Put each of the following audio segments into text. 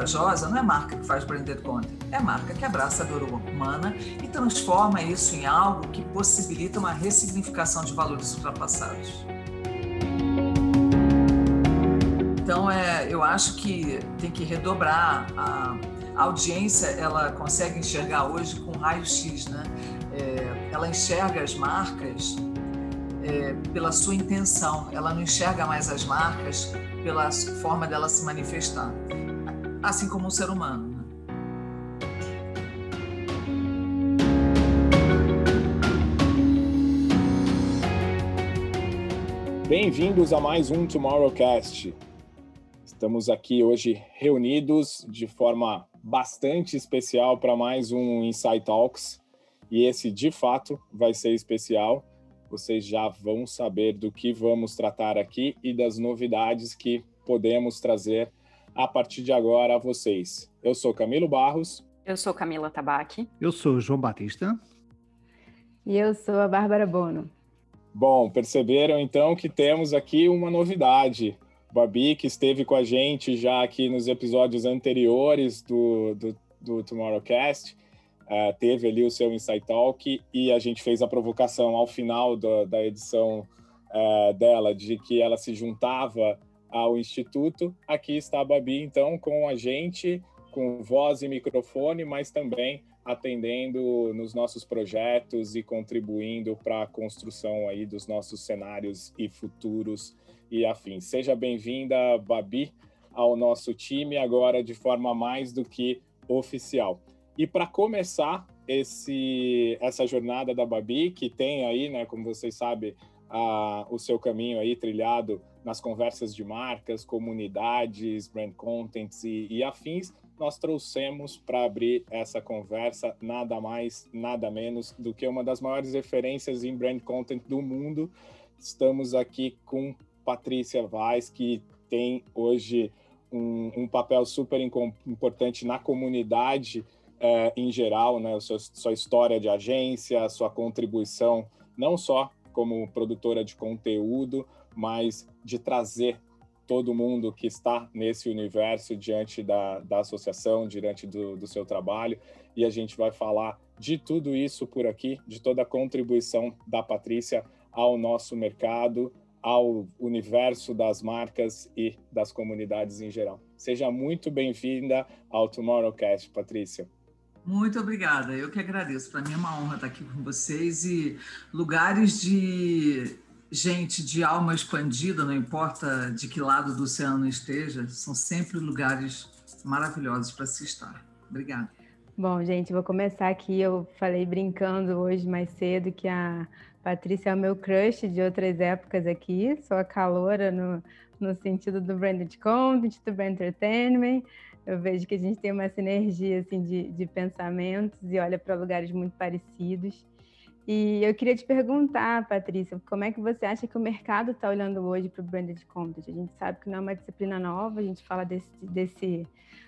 corajosa não é marca que faz branded content, é marca que abraça a dor humana e transforma isso em algo que possibilita uma ressignificação de valores ultrapassados. Então, é, eu acho que tem que redobrar a, a audiência, ela consegue enxergar hoje com raio-x, né? É, ela enxerga as marcas é, pela sua intenção, ela não enxerga mais as marcas pela forma dela se manifestar, assim como um ser humano. Né? Bem-vindos a mais um Tomorrowcast. Estamos aqui hoje reunidos de forma bastante especial para mais um Insight Talks. E esse, de fato, vai ser especial vocês já vão saber do que vamos tratar aqui e das novidades que podemos trazer a partir de agora a vocês. Eu sou Camilo Barros. Eu sou Camila Tabaque. Eu sou João Batista. E eu sou a Bárbara Bono. Bom, perceberam então que temos aqui uma novidade. Babi, que esteve com a gente já aqui nos episódios anteriores do, do, do Tomorrowcast, uh, teve ali o seu Insight Talk e a gente fez a provocação ao final do, da edição uh, dela de que ela se juntava ao Instituto. Aqui está a Babi, então, com a gente, com voz e microfone, mas também atendendo nos nossos projetos e contribuindo para a construção aí dos nossos cenários e futuros e afins. Seja bem-vinda, Babi, ao nosso time agora de forma mais do que oficial. E para começar esse, essa jornada da Babi, que tem aí, né, como vocês sabem, a, o seu caminho aí trilhado nas conversas de marcas, comunidades, brand contents e, e afins, nós trouxemos para abrir essa conversa nada mais, nada menos do que uma das maiores referências em brand content do mundo. Estamos aqui com Patrícia Vaz, que tem hoje um, um papel super importante na comunidade é, em geral, né, sua, sua história de agência, sua contribuição, não só como produtora de conteúdo, mas de trazer todo mundo que está nesse universo diante da, da associação, diante do, do seu trabalho. E a gente vai falar de tudo isso por aqui, de toda a contribuição da Patrícia ao nosso mercado, ao universo das marcas e das comunidades em geral. Seja muito bem-vinda ao Tomorrowcast, Patrícia. Muito obrigada. Eu que agradeço. Para mim é uma honra estar aqui com vocês e lugares de gente de alma expandida, não importa de que lado do oceano esteja, são sempre lugares maravilhosos para se estar. Obrigada. Bom, gente, vou começar aqui. Eu falei brincando hoje mais cedo que a Patrícia é o meu crush de outras épocas aqui. Sou a caloura no, no sentido do branded content, do brand entertainment eu vejo que a gente tem uma sinergia assim, de, de pensamentos e olha para lugares muito parecidos. E eu queria te perguntar, Patrícia, como é que você acha que o mercado está olhando hoje para o branded content? A gente sabe que não é uma disciplina nova, a gente fala desse, desse,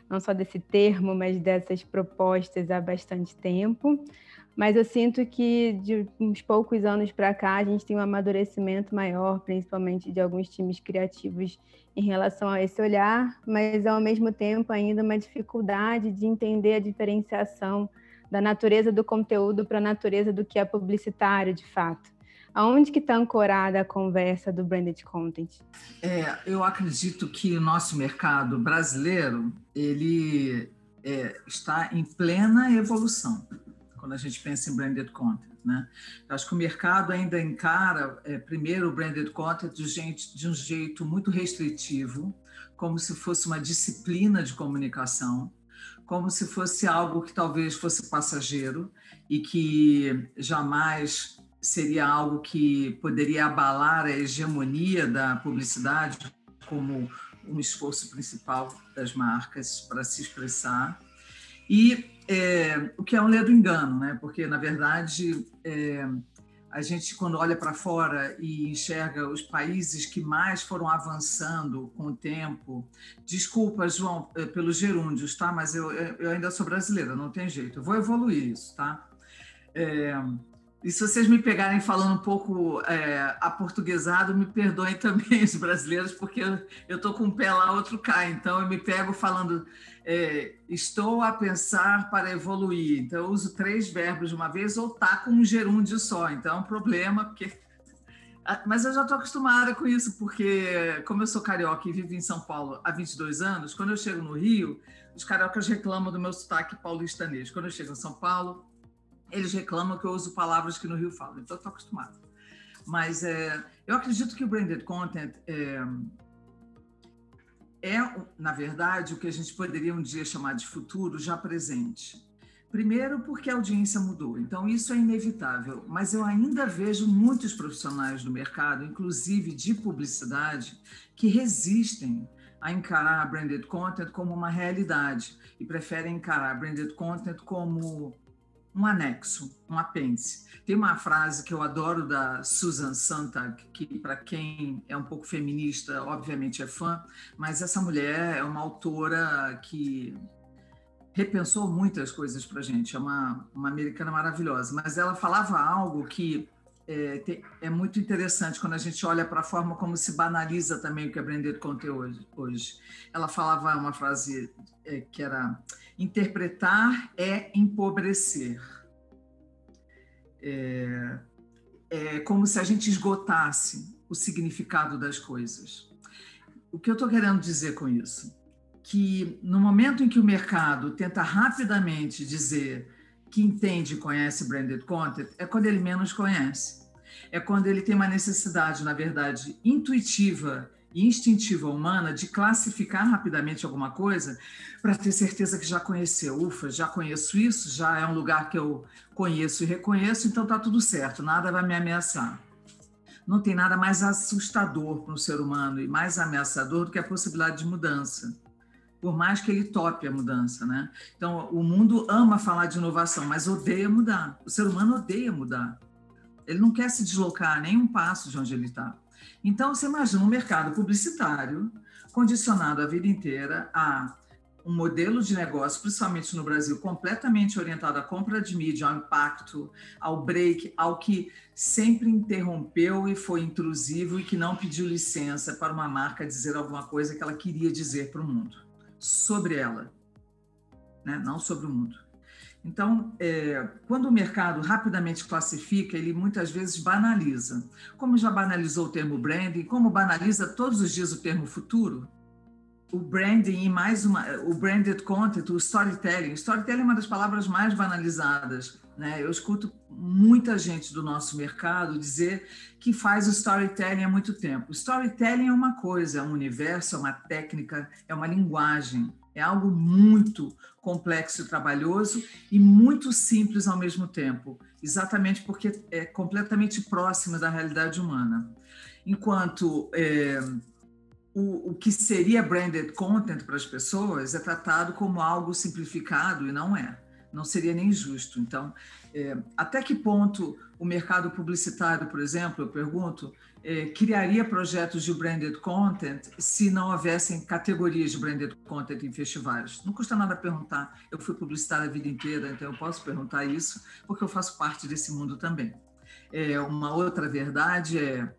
não só desse termo, mas dessas propostas há bastante tempo. Mas eu sinto que de uns poucos anos para cá a gente tem um amadurecimento maior, principalmente de alguns times criativos em relação a esse olhar, mas ao mesmo tempo ainda uma dificuldade de entender a diferenciação da natureza do conteúdo para a natureza do que é publicitário, de fato. Aonde que está ancorada a conversa do branded content? É, eu acredito que o nosso mercado brasileiro ele é, está em plena evolução quando a gente pensa em branded content. Né? Acho que o mercado ainda encara, é, primeiro, o branded content de, gente, de um jeito muito restritivo, como se fosse uma disciplina de comunicação, como se fosse algo que talvez fosse passageiro e que jamais seria algo que poderia abalar a hegemonia da publicidade como um esforço principal das marcas para se expressar. E é, o que é um ledo engano, né? porque, na verdade, é, a gente, quando olha para fora e enxerga os países que mais foram avançando com o tempo, desculpa, João, é, pelos gerúndios, tá? mas eu, eu ainda sou brasileira, não tem jeito, eu vou evoluir isso. Tá? É, E se vocês me pegarem falando um pouco é, aportuguesado, me perdoem também os brasileiros, porque eu estou com um pé lá, outro cá. Então, eu me pego falando, é, estou a pensar para evoluir. Então, eu uso três verbos de uma vez ou tá com um gerúndio só. Então, é um problema, porque... Ah, mas eu já estou acostumada com isso, porque como eu sou carioca e vivo em São Paulo há 22 anos, quando eu chego no Rio, os cariocas reclamam do meu sotaque paulistanês. Quando eu chego em São Paulo, eles reclamam que eu uso palavras que no Rio falam, então estou acostumado. Mas é, eu acredito que o branded content é, é, na verdade, o que a gente poderia um dia chamar de futuro já presente. Primeiro, porque a audiência mudou, então isso é inevitável, mas eu ainda vejo muitos profissionais do mercado, inclusive de publicidade, que resistem a encarar branded content como uma realidade e preferem encarar branded content como um anexo, um apêndice. Tem uma frase que eu adoro da Susan Sontag, que para quem é um pouco feminista, obviamente é fã, mas essa mulher é uma autora que repensou muitas coisas para gente. É uma, uma americana maravilhosa, mas ela falava algo que é, é muito interessante quando a gente olha para a forma como se banaliza também o que é branded content hoje. hoje. Ela falava uma frase é, que era interpretar é empobrecer. É, é como se a gente esgotasse o significado das coisas. O que eu estou querendo dizer com isso? Que no momento em que o mercado tenta rapidamente dizer que entende e conhece branded content, é quando ele menos conhece. É quando ele tem uma necessidade, na verdade, intuitiva instintiva humana de classificar rapidamente alguma coisa para ter certeza que já conheceu. Ufa, já conheço isso, já é um lugar que eu conheço e reconheço, então está tudo certo, nada vai me ameaçar. Não tem nada mais assustador para um ser humano e mais ameaçador do que a possibilidade de mudança. Por mais que ele tope a mudança, né? Então, o mundo ama falar de inovação, mas odeia mudar. O ser humano odeia mudar. Ele não quer se deslocar nem um passo de onde ele está. Então, você imagina um mercado publicitário condicionado a vida inteira a um modelo de negócio, principalmente no Brasil, completamente orientado à compra de mídia, ao impacto, ao break, ao que sempre interrompeu e foi intrusivo e que não pediu licença para uma marca dizer alguma coisa que ela queria dizer para o mundo, sobre ela, né? não sobre o mundo. Então, é, quando o mercado rapidamente classifica, ele muitas vezes banaliza. Como já banalizou o termo branding, como banaliza todos os dias o termo futuro, o branding e mais uma, o branded content, o storytelling. Storytelling é uma das palavras mais banalizadas. Né? Eu escuto muita gente do nosso mercado dizer que faz o storytelling há muito tempo. Storytelling é uma coisa, é um universo, é uma técnica, é uma linguagem. É algo muito complexo e trabalhoso e muito simples ao mesmo tempo, exatamente porque é completamente próximo da realidade humana. Enquanto é, o, o que seria branded content para as pessoas é tratado como algo simplificado e não é. Não seria nem justo. Então, é, até que ponto o mercado publicitário, por exemplo, eu pergunto, é, criaria projetos de branded content se não houvessem categorias de branded content em festivais? Não custa nada perguntar. Eu fui publicitária a vida inteira, então eu posso perguntar isso, porque eu faço parte desse mundo também. É, uma outra verdade é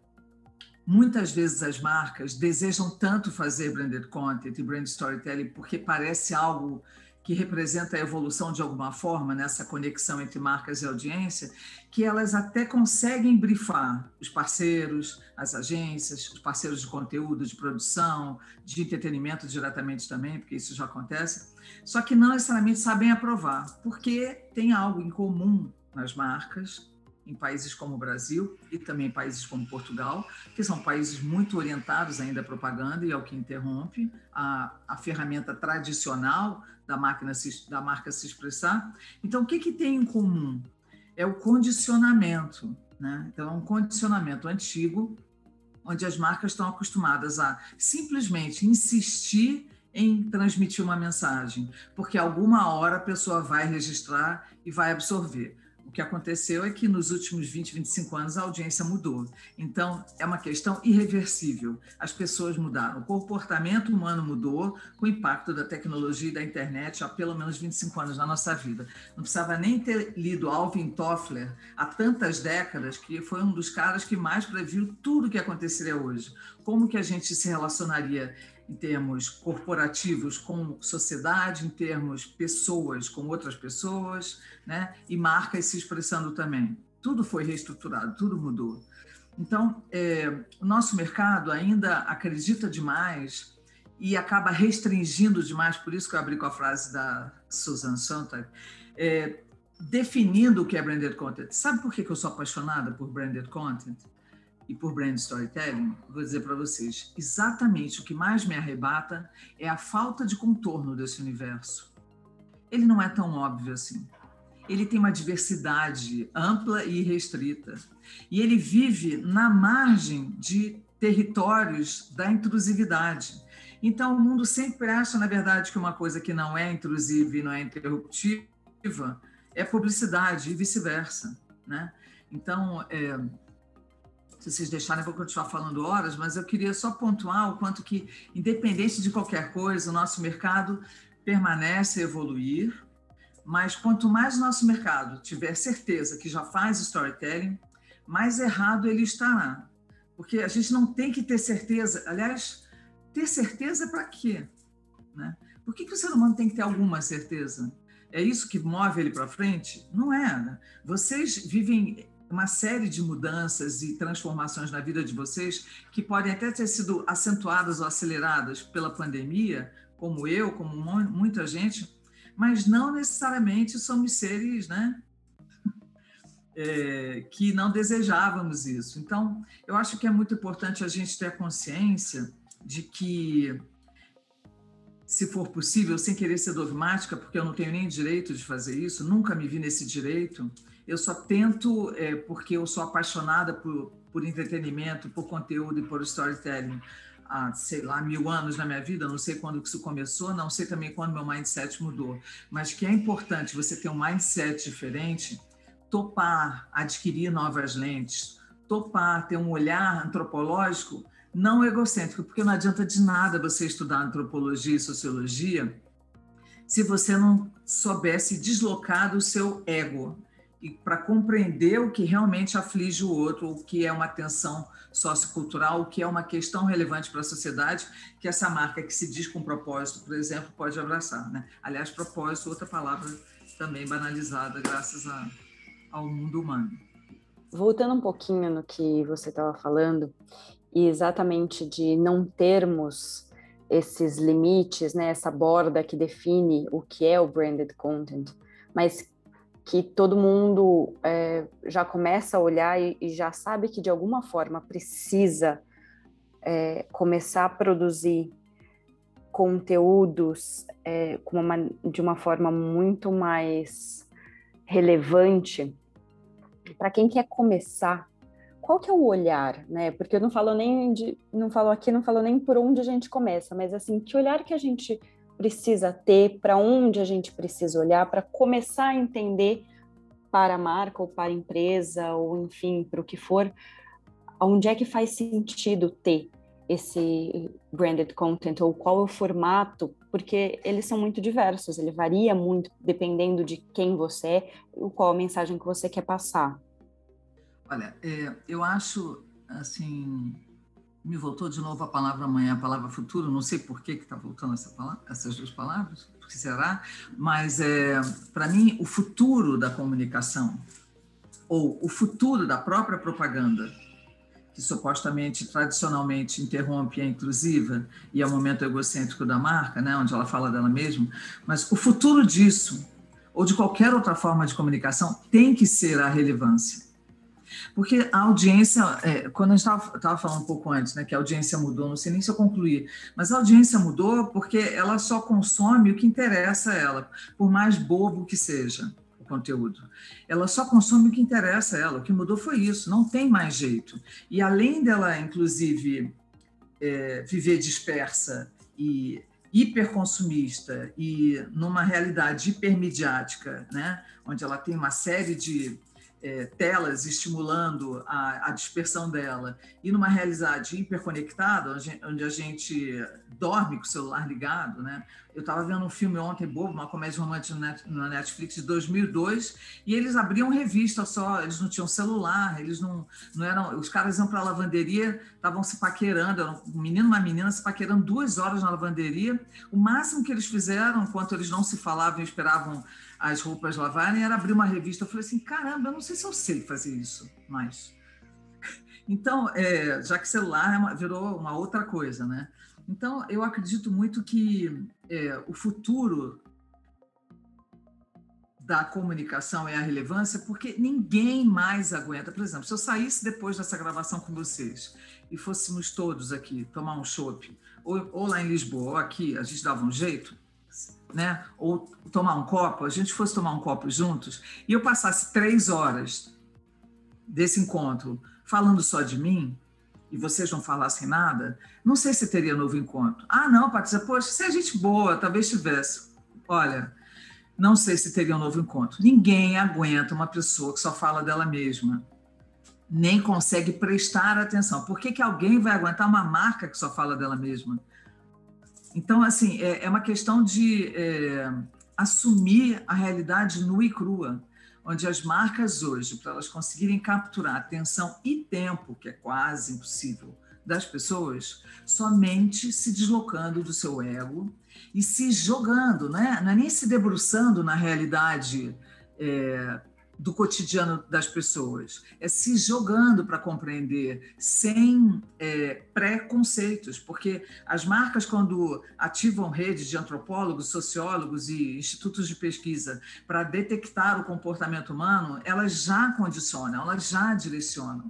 muitas vezes as marcas desejam tanto fazer branded content e brand storytelling porque parece algo que representa a evolução de alguma forma nessa conexão entre marcas e audiência, que elas até conseguem brifar os parceiros, as agências, os parceiros de conteúdo, de produção, de entretenimento diretamente também, porque isso já acontece, só que não necessariamente sabem aprovar, porque tem algo em comum nas marcas em países como o Brasil e também países como Portugal, que são países muito orientados ainda à propaganda e ao que interrompe a, a ferramenta tradicional da, máquina se, da marca se expressar. Então, o que, que tem em comum? É o condicionamento. Né? Então, é um condicionamento antigo, onde as marcas estão acostumadas a simplesmente insistir em transmitir uma mensagem, porque alguma hora a pessoa vai registrar e vai absorver que aconteceu é que nos últimos 20, 25 anos a audiência mudou. Então, é uma questão irreversível. As pessoas mudaram, o comportamento humano mudou com o impacto da tecnologia e da internet há pelo menos 25 anos na nossa vida. Não precisava nem ter lido Alvin Toffler há tantas décadas, que foi um dos caras que mais previu tudo o que aconteceria hoje. Como que a gente se relacionaria em termos corporativos com sociedade, em termos pessoas com outras pessoas, né? e marcas se expressando também. Tudo foi reestruturado, tudo mudou. Então, é, o nosso mercado ainda acredita demais e acaba restringindo demais, por isso que eu abri com a frase da Susan Sontag, é, definindo o que é branded content. Sabe por que eu sou apaixonada por branded content? E por brand storytelling, vou dizer para vocês, exatamente o que mais me arrebata é a falta de contorno desse universo. Ele não é tão óbvio assim. Ele tem uma diversidade ampla e restrita. E ele vive na margem de territórios da intrusividade. Então, o mundo sempre acha, na verdade, que uma coisa que não é intrusiva e não é interruptiva é publicidade e vice-versa. Né? Então, é, se vocês deixarem, eu vou continuar falando horas, mas eu queria só pontuar o quanto que, independente de qualquer coisa, o nosso mercado permanece a evoluir, mas quanto mais o nosso mercado tiver certeza que já faz storytelling, mais errado ele estará. Porque a gente não tem que ter certeza, aliás, ter certeza para quê? Né? Por que, que o ser humano tem que ter alguma certeza? É isso que move ele para frente? Não é. Né? Vocês vivem uma série de mudanças e transformações na vida de vocês que podem até ter sido acentuadas ou aceleradas pela pandemia, como eu, como muita gente, mas não necessariamente somos seres, né? É, que não desejávamos isso. Então, eu acho que é muito importante a gente ter a consciência de que, se for possível, sem querer ser dogmática, porque eu não tenho nem direito de fazer isso, nunca me vi nesse direito, eu só tento, é, porque eu sou apaixonada por, por entretenimento, por conteúdo e por storytelling há, sei lá, mil anos na minha vida, não sei quando isso começou, não sei também quando meu mindset mudou, mas que é importante você ter um mindset diferente, topar, adquirir novas lentes, topar, ter um olhar antropológico não egocêntrico, porque não adianta de nada você estudar antropologia e sociologia se você não soubesse deslocar do seu ego e para compreender o que realmente aflige o outro, o que é uma tensão sociocultural, o que é uma questão relevante para a sociedade, que essa marca que se diz com propósito, por exemplo, pode abraçar. Né? Aliás, propósito, outra palavra também banalizada, graças a, ao mundo humano. Voltando um pouquinho no que você estava falando, e exatamente de não termos esses limites, né, essa borda que define o que é o branded content, mas que todo mundo é, já começa a olhar e, e, já sabe que de alguma forma precisa é, começar a produzir conteúdos é, uma, de uma forma muito mais relevante. Para quem quer começar qual que é o olhar né? Porque eu não falo nem de não falo aqui não falo nem por onde a gente começa mas assim que olhar que a gente precisa ter, para onde a gente precisa olhar para começar a entender para a marca ou para a empresa ou enfim para o que for, onde é que faz sentido ter esse branded content ou qual é o formato, porque eles são muito diversos, ele varia muito dependendo de quem você é e qual a mensagem que você quer passar. Olha, é, eu acho assim me voltou de novo a palavra amanhã, a palavra futuro, não sei por que está voltando essa palavra, essas duas palavras, por que será, mas é, para mim o futuro da comunicação, ou o futuro da própria propaganda, que supostamente, tradicionalmente, interrompe a inclusiva e é o momento egocêntrico da marca, né, onde ela fala dela mesma, mas o futuro disso, ou de qualquer outra forma de comunicação, tem que ser a relevância porque a audiência, é, quando a gente estava falando um pouco antes, né, que a audiência mudou, não sei nem se eu concluí, mas a audiência mudou porque ela só consome o que interessa a ela, por mais bobo que seja o conteúdo. Ela só consome o que interessa a ela. O que mudou foi isso, não tem mais jeito. E além dela, inclusive, é, viver dispersa e hiperconsumista e numa realidade hipermediática, né, onde ela tem uma série de é, telas estimulando a, a, dispersão dela, e numa realidade hiperconectada, onde a gente dorme com o celular ligado, né? Eu estava vendo um filme ontem, bobo, uma comédia romântica na Netflix de 2002, e eles abriam revista só, eles não tinham celular, eles não, não eram. Os caras iam para a lavanderia, estavam se paquerando, um menino e uma menina se paquerando duas horas na lavanderia. O máximo que eles fizeram, enquanto eles não se falavam e esperavam as roupas lavarem, era abrir uma revista. Eu falei assim: caramba, eu não sei se eu sei fazer isso mais. Então, é, já que celular é virou uma outra coisa, né? Então, eu acredito muito que é, o futuro da comunicação é a relevância, porque ninguém mais aguenta. Por exemplo, se eu saísse depois dessa gravação com vocês e fôssemos todos aqui tomar um chopp, ou, ou, lá em Lisboa, ou aqui, a gente dava um jeito, né? ou tomar um copo, a gente fosse tomar um copo juntos, e eu passasse três horas desse encontro falando só de mim, e vocês não falassem nada, não sei se teria novo encontro. Ah, não, Patrícia, poxa, se é gente boa, talvez tivesse. Olha, não sei se teria um novo encontro. Ninguém aguenta uma pessoa que só fala dela mesma, nem consegue prestar atenção. Por que, que alguém vai aguentar uma marca que só fala dela mesma? Então, assim, é, é uma questão de é, assumir a realidade nua e crua onde as marcas hoje, para elas conseguirem capturar atenção e tempo, que é quase impossível, das pessoas, somente se deslocando do seu ego e se jogando, né? não é nem se debruçando na realidade é, do cotidiano das pessoas, é se jogando para compreender, sem é, preconceitos, porque as marcas, quando ativam redes de antropólogos, sociólogos e institutos de pesquisa para detectar o comportamento humano, elas já condicionam, elas já direcionam.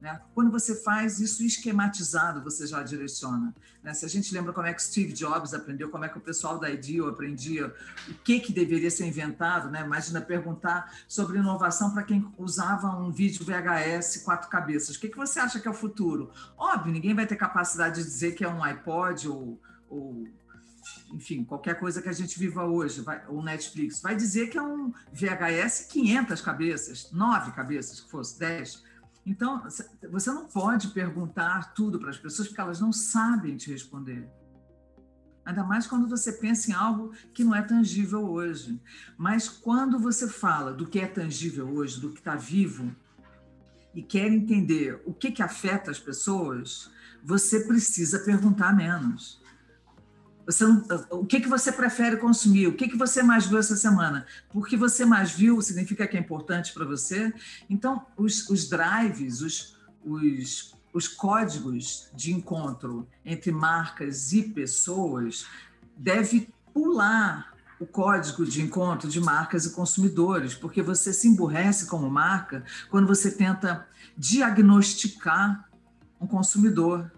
Né? Quando você faz isso esquematizado, você já direciona. Né? Se a gente lembra como é que Steve Jobs aprendeu, como é que o pessoal da IDEO aprendia o que, que deveria ser inventado, né? imagina perguntar sobre inovação para quem usava um vídeo VHS quatro cabeças. O que, que você acha que é o futuro? Óbvio, ninguém vai ter capacidade de dizer que é um iPod ou, ou enfim, qualquer coisa que a gente viva hoje, vai, ou Netflix, vai dizer que é um VHS 500 cabeças, nove cabeças, que fosse, 10. Então, você não pode perguntar tudo para as pessoas porque elas não sabem te responder. Ainda mais quando você pensa em algo que não é tangível hoje. Mas quando você fala do que é tangível hoje, do que está vivo, e quer entender o que, que afeta as pessoas, você precisa perguntar menos. Você não, o que, que você prefere consumir? O que, que você mais viu essa semana? Porque você mais viu significa que é importante para você? Então, os, os drives, os, os, os códigos de encontro entre marcas e pessoas deve pular o código de encontro de marcas e consumidores, porque você se emburrece como marca quando você tenta diagnosticar um consumidor.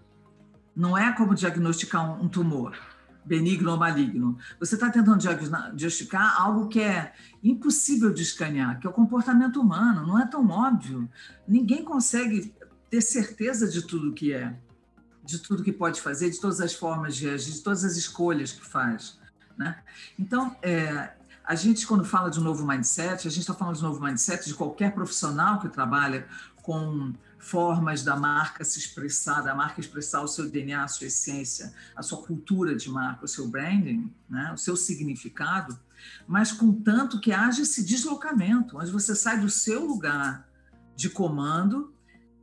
Não é como diagnosticar um, um tumor benigno ou maligno. Você está tentando diagnosticar algo que é impossível de escanear, que é o comportamento humano, não é tão óbvio. Ninguém consegue ter certeza de tudo que é, de tudo que pode fazer, de todas as formas de agir, de todas as escolhas que faz. Né? Então, é, a gente, quando fala de um novo mindset, a gente está falando de um novo mindset de qualquer profissional que trabalha com formas da marca se expressar, da marca expressar o seu DNA, a sua essência, a sua cultura de marca, o seu branding, né? o seu significado, mas com tanto que haja esse deslocamento, onde você sai do seu lugar de comando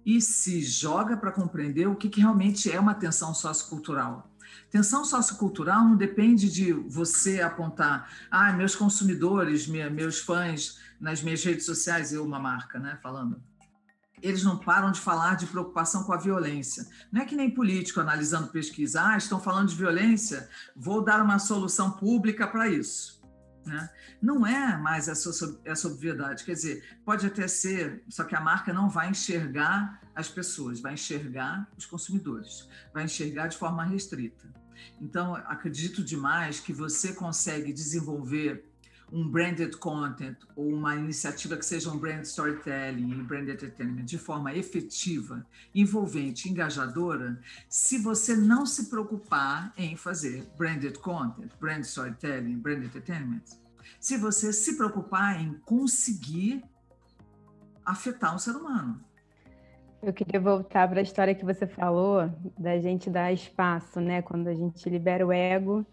e se joga para compreender o que, que realmente é uma tensão sociocultural. Tensão sociocultural não depende de você apontar, ah, meus consumidores, meus fãs nas minhas redes sociais, eu uma marca, né, falando eles não param de falar de preocupação com a violência. Não é que nem político analisando pesquisa, ah, estão falando de violência, vou dar uma solução pública para isso. Né? Não é mais essa, essa obviedade. Quer dizer, pode até ser, só que a marca não vai enxergar as pessoas, vai enxergar os consumidores, vai enxergar de forma restrita. Então, acredito demais que você consegue desenvolver um branded content ou uma iniciativa que seja um brand storytelling e brand entertainment de forma efetiva, envolvente, engajadora, se você não se preocupar em fazer branded content, brand storytelling, brand entertainment, se você se preocupar em conseguir afetar um ser humano. Eu queria voltar para a história que você falou da gente dar espaço, né? Quando a gente libera o ego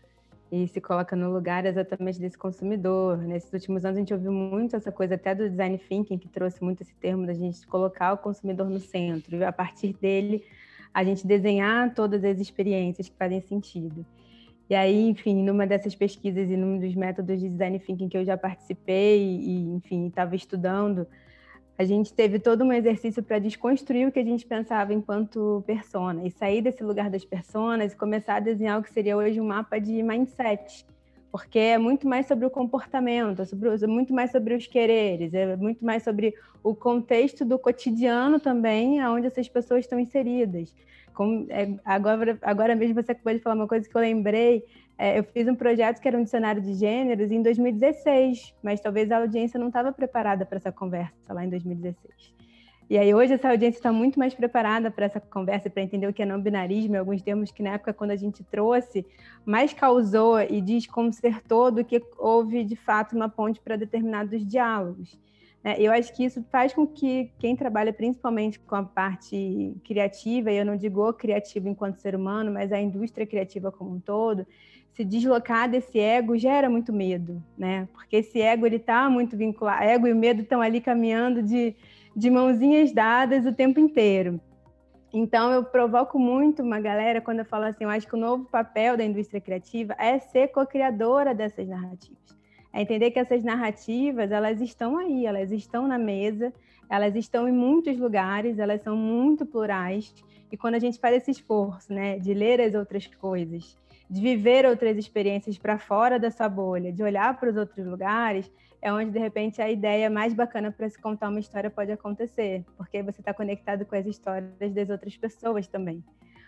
e se coloca no lugar exatamente desse consumidor. Nesses últimos anos a gente ouviu muito essa coisa até do design thinking que trouxe muito esse termo da gente colocar o consumidor no centro e a partir dele a gente desenhar todas as experiências que fazem sentido. E aí, enfim, numa dessas pesquisas e num dos métodos de design thinking que eu já participei e, enfim, estava estudando, a gente teve todo um exercício para desconstruir o que a gente pensava enquanto persona e sair desse lugar das personas e começar a desenhar o que seria hoje um mapa de mindset, porque é muito mais sobre o comportamento, é sobre, é muito mais sobre os quereres, é muito mais sobre o contexto do cotidiano também, aonde essas pessoas estão inseridas. É, agora, agora mesmo você acabou de falar uma coisa que eu lembrei, é, eu fiz um projeto que era um dicionário de gêneros em 2016, mas talvez a audiência não estava preparada para essa conversa lá em 2016. E aí hoje essa audiência está muito mais preparada para essa conversa, para entender o que é não binarismo, alguns termos que na época quando a gente trouxe, mais causou e desconcertou do que houve de fato uma ponte para determinados diálogos. É, eu acho que isso faz com que quem trabalha principalmente com a parte criativa, e eu não digo o criativo enquanto ser humano, mas a indústria criativa como um todo, se deslocar desse ego gera muito medo, né? Porque esse ego ele está muito vinculado, ego e medo estão ali caminhando de, de mãozinhas dadas o tempo inteiro. Então eu provoco muito uma galera quando eu falo assim, eu acho que o novo papel da indústria criativa é ser co-criadora dessas narrativas. É entender que essas narrativas, elas estão aí, elas estão na mesa, elas estão em muitos lugares, elas são muito plurais. E quando a gente faz esse esforço, né, de ler as outras coisas, de viver outras experiências para fora da sua bolha, de olhar para os outros lugares, é onde de repente a ideia mais bacana para se contar uma história pode acontecer, porque você está conectado com as histórias das outras pessoas também.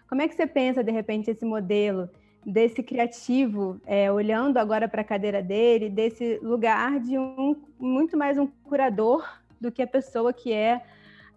Como é que você pensa de repente esse modelo desse criativo, é, olhando agora para a cadeira dele, desse lugar de um muito mais um curador do que a pessoa que é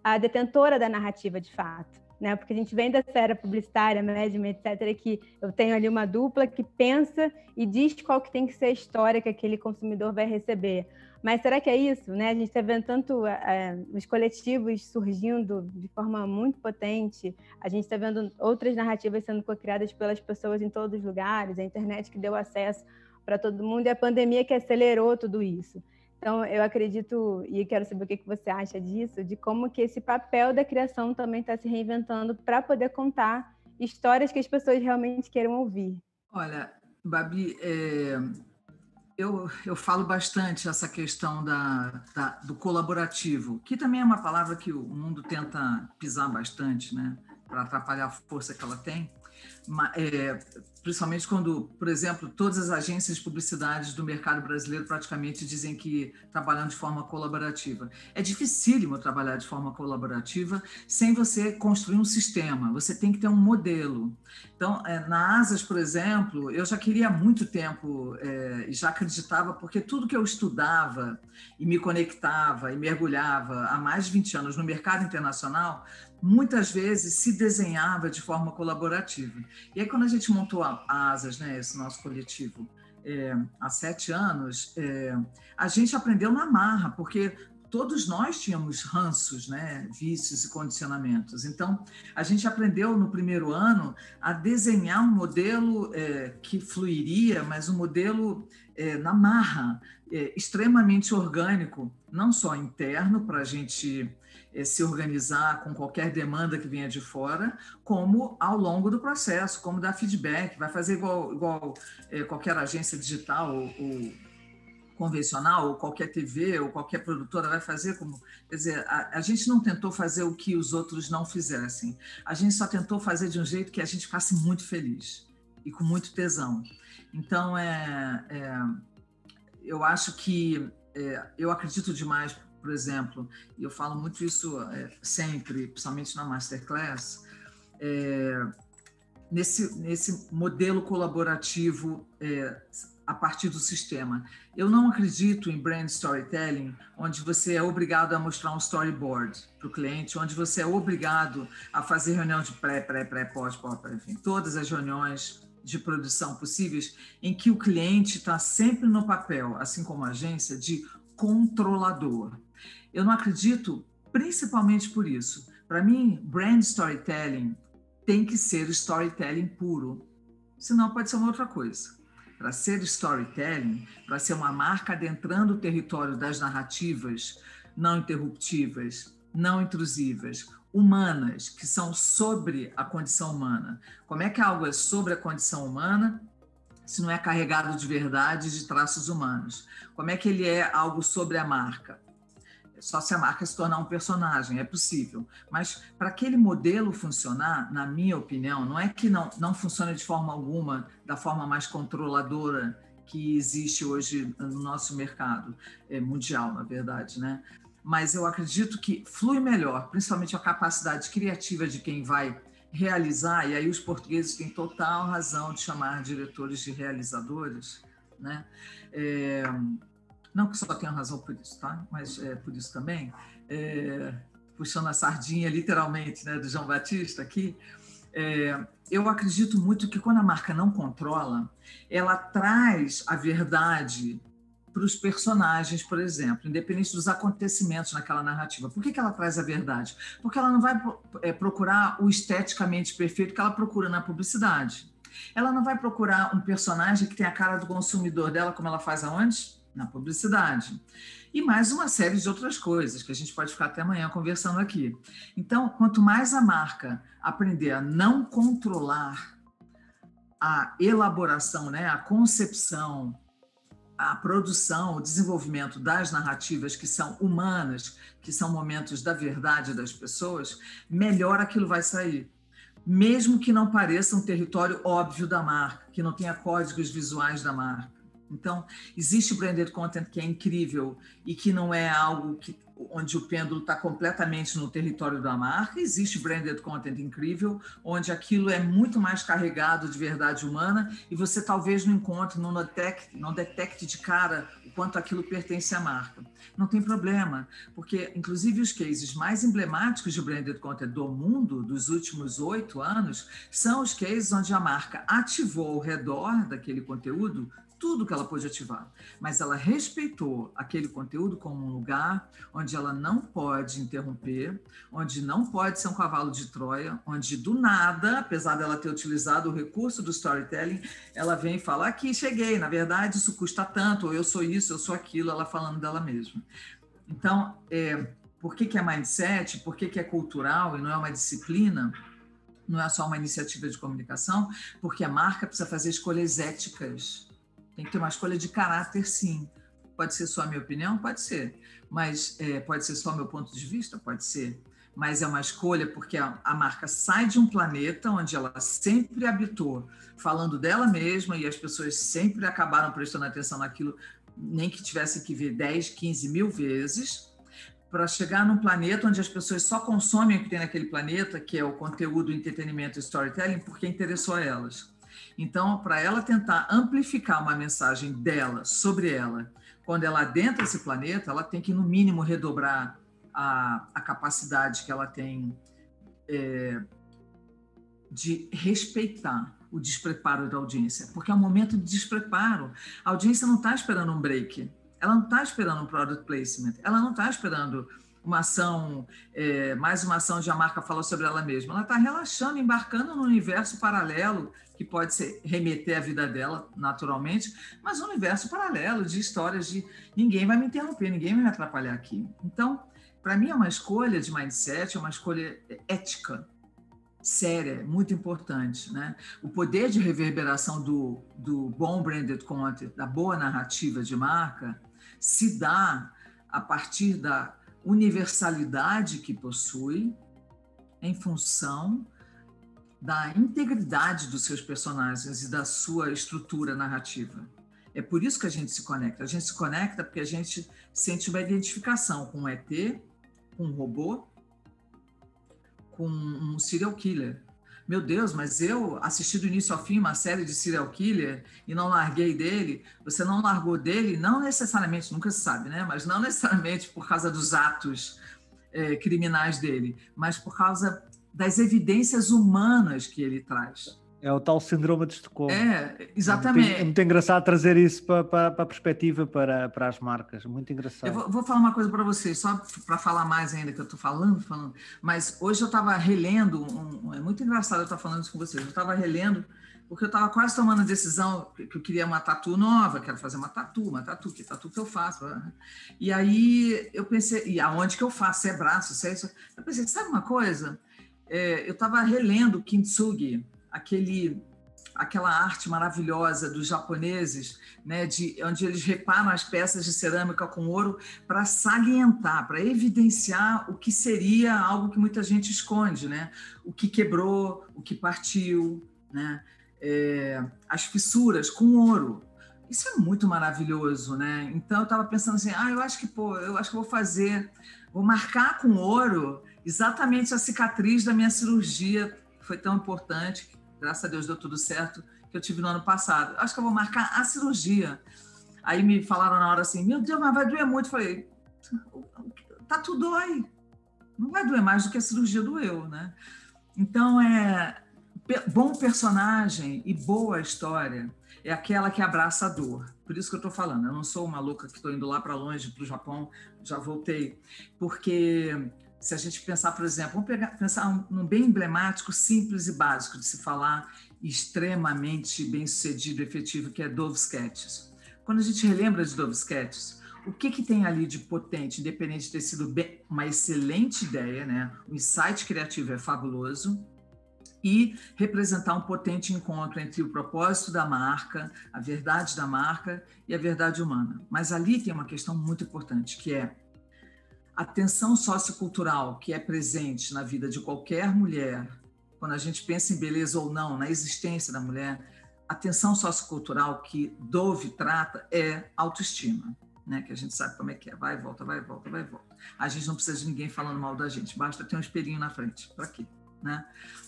a detentora da narrativa de fato? né? Porque a gente vem dessa era publicitária, médium, etc., que eu tenho ali uma dupla que pensa e diz qual que tem que ser a história que aquele consumidor vai receber. Mas será que é isso? Né? A gente está vendo tanto é, os coletivos surgindo de forma muito potente, a gente está vendo outras narrativas sendo co-criadas pelas pessoas em todos os lugares, a internet que deu acesso para todo mundo e a pandemia que acelerou tudo isso. Então, eu acredito, e quero saber o que você acha disso, de como que esse papel da criação também está se reinventando para poder contar histórias que as pessoas realmente queiram ouvir. Olha, Babi, é, eu, eu falo bastante essa questão da, da, do colaborativo, que também é uma palavra que o mundo tenta pisar bastante, né, para atrapalhar a força que ela tem. É, principalmente quando, por exemplo, todas as agências de publicidade do mercado brasileiro praticamente dizem que trabalham de forma colaborativa. É dificílimo trabalhar de forma colaborativa sem você construir um sistema, você tem que ter um modelo. Então, é, na Asas, por exemplo, eu já queria há muito tempo é, e já acreditava, porque tudo que eu estudava e me conectava e mergulhava há mais de 20 anos no mercado internacional muitas vezes se desenhava de forma colaborativa. E aí, quando a gente montou a Asas, né, esse nosso coletivo, é, há sete anos, é, a gente aprendeu na marra, porque todos nós tínhamos ranços, né, vícios e condicionamentos. Então, a gente aprendeu no primeiro ano a desenhar um modelo é, que fluiria, mas um modelo é, na marra, é, extremamente orgânico, não só interno, para a gente se organizar com qualquer demanda que venha de fora, como ao longo do processo, como dar feedback, vai fazer igual, igual é, qualquer agência digital ou, ou, convencional, ou qualquer TV, ou qualquer produtora vai fazer, como, quer dizer, a, a, gente não tentou fazer o que os outros não fizessem, a gente só tentou fazer de um jeito que a gente ficasse muito feliz e com muito tesão. Então, é, é eu acho que é, eu acredito demais por exemplo, e eu falo muito isso é, sempre, principalmente na Masterclass, é, nesse, nesse modelo colaborativo, é, a partir do sistema. Eu não acredito em brand storytelling, onde você é obrigado a mostrar um storyboard para o cliente, onde você é obrigado a fazer reunião de pré, pré, pré, pós, pós, enfim, todas as reuniões de produção possíveis, em que o cliente está sempre no papel, assim como a agência, de controlador. Eu não acredito, principalmente por isso. Para mim, brand storytelling tem que ser storytelling puro, senão pode ser uma outra coisa para ser storytelling, para ser uma marca adentrando o território das narrativas não interruptivas, não intrusivas, humanas, que são sobre a condição humana. Como é que algo é sobre a condição humana se não é carregado de verdade de traços humanos? Como é que ele é algo sobre a marca? Só se a marca se tornar um personagem, é possível. Mas para aquele modelo funcionar, na minha opinião, não é que não, não funciona de forma alguma, da forma mais controladora que existe hoje no nosso mercado é, mundial, na verdade, né? Mas eu acredito que flui melhor, principalmente a capacidade criativa de quem vai realizar, e aí os portugueses têm total razão de chamar diretores de realizadores, né? É, não que só tenha razão por isso, tá? Mas é por isso também, é, puxando a sardinha literalmente né, do João Batista aqui, é, eu acredito muito que quando a marca não controla, ela traz a verdade para os personagens, por exemplo, independente dos acontecimentos naquela narrativa. Por que, que ela traz a verdade? Porque ela não vai é, procurar o esteticamente perfeito que ela procura na publicidade. Ela não vai procurar um personagem que tem a cara do consumidor dela, como ela faz aonde? Na publicidade. E mais uma série de outras coisas que a gente pode ficar até amanhã conversando aqui. Então, quanto mais a marca aprender a não controlar a elaboração, né, a concepção, a produção, o desenvolvimento das narrativas que são humanas, que são momentos da verdade das pessoas, melhor aquilo vai sair. Mesmo que não pareça um território óbvio da marca, que não tenha códigos visuais da marca. Então, existe branded content que é incrível e que não é algo que, onde o pêndulo está completamente no território da marca. Existe branded content incrível, onde aquilo é muito mais carregado de verdade humana e você talvez não encontre, não detecte, não detecte de cara o quanto aquilo pertence à marca. Não tem problema, porque inclusive os cases mais emblemáticos de branded content do mundo dos últimos oito anos são os cases onde a marca ativou ao redor daquele conteúdo tudo que ela pôde ativar, mas ela respeitou aquele conteúdo como um lugar onde ela não pode interromper, onde não pode ser um cavalo de Troia, onde do nada, apesar dela ter utilizado o recurso do storytelling, ela vem falar aqui cheguei, na verdade isso custa tanto, ou eu sou isso, eu sou aquilo, ela falando dela mesma. Então, é, por que, que é mindset? Por que, que é cultural e não é uma disciplina? Não é só uma iniciativa de comunicação, porque a marca precisa fazer escolhas éticas tem que ter uma escolha de caráter, sim. Pode ser só a minha opinião? Pode ser. Mas é, pode ser só meu ponto de vista? Pode ser. Mas é uma escolha porque a, a marca sai de um planeta onde ela sempre habitou, falando dela mesma, e as pessoas sempre acabaram prestando atenção naquilo, nem que tivessem que ver 10, 15 mil vezes, para chegar num planeta onde as pessoas só consomem o que tem naquele planeta, que é o conteúdo, entretenimento e storytelling, porque interessou a elas. Então, para ela tentar amplificar uma mensagem dela sobre ela, quando ela adentra esse planeta, ela tem que, no mínimo, redobrar a, a capacidade que ela tem é, de respeitar o despreparo da audiência, porque é um momento de despreparo. A audiência não está esperando um break, ela não está esperando um product placement, ela não está esperando uma ação, é, mais uma ação de a marca falar sobre ela mesma. Ela está relaxando, embarcando no universo paralelo que pode ser, remeter à vida dela, naturalmente, mas um universo paralelo de histórias de ninguém vai me interromper, ninguém vai me atrapalhar aqui. Então, para mim é uma escolha de mindset, é uma escolha ética, séria, muito importante. Né? O poder de reverberação do, do bom branded content, da boa narrativa de marca, se dá a partir da universalidade que possui em função da integridade dos seus personagens e da sua estrutura narrativa. É por isso que a gente se conecta. A gente se conecta porque a gente sente uma identificação com um ET, com um robô, com um serial killer. meu Deus, mas eu assisti do início ao fim uma série de serial killer e não larguei dele. Você não largou dele, não necessariamente, nunca se sabe, né? Mas não necessariamente por causa dos atos é, criminais dele, mas por causa das evidências humanas que ele traz. É o tal síndrome de Estocolmo. É, exatamente. É muito, é muito engraçado trazer isso para, para, para, a perspectiva, para, para as marcas. Muito engraçado. Eu vou, vou falar uma coisa para vocês, só para falar mais ainda que eu estou falando, falando. Mas hoje eu estava relendo, um, é muito engraçado eu estar falando isso com vocês. Eu estava relendo, porque eu estava quase tomando a decisão que eu queria uma tatu nova, quero fazer uma tatu, uma tatu, que tatu que eu faço. E aí eu pensei, e aonde que eu faço? Se é braço, se é isso? Eu pensei, sabe uma coisa? É, eu estava relendo Kintsugi, aquele aquela arte maravilhosa dos japoneses, né, de onde eles reparam as peças de cerâmica com ouro para salientar, para evidenciar o que seria algo que muita gente esconde, né? O que quebrou, o que partiu, né? É, as fissuras com ouro. Isso é muito maravilhoso, né? Então eu estava pensando assim, ah, eu acho que pô, eu acho que vou fazer, vou marcar com ouro exatamente a cicatriz da minha cirurgia que foi tão importante graças a Deus deu tudo certo, que eu tive no ano passado. Acho que eu vou marcar a cirurgia. Aí me falaram na hora assim: Meu Deus, mas vai doer muito. Falei: Tá tudo dói. Não vai doer mais do que a cirurgia doeu, né? Então, é bom personagem e boa história é aquela que abraça a dor. Por isso que eu estou falando. Eu não sou uma louca que estou indo lá para longe, para o Japão, já voltei. Porque se a gente pensar, por exemplo, vamos pegar, pensar num bem emblemático, simples e básico de se falar, extremamente bem sucedido, efetivo, que é Dove Sketches. Quando a gente relembra de Dove Sketches, o que, que tem ali de potente, independente de ter sido bem, uma excelente ideia, né? o insight criativo é fabuloso, e representar um potente encontro entre o propósito da marca, a verdade da marca e a verdade humana. Mas ali tem uma questão muito importante, que é a tensão sociocultural que é presente na vida de qualquer mulher, quando a gente pensa em beleza ou não, na existência da mulher, a tensão sociocultural que Dove trata é autoestima, né? que a gente sabe como é que é, vai e volta, vai e volta, vai e volta. A gente não precisa de ninguém falando mal da gente, basta ter um espelhinho na frente, para quê? Né?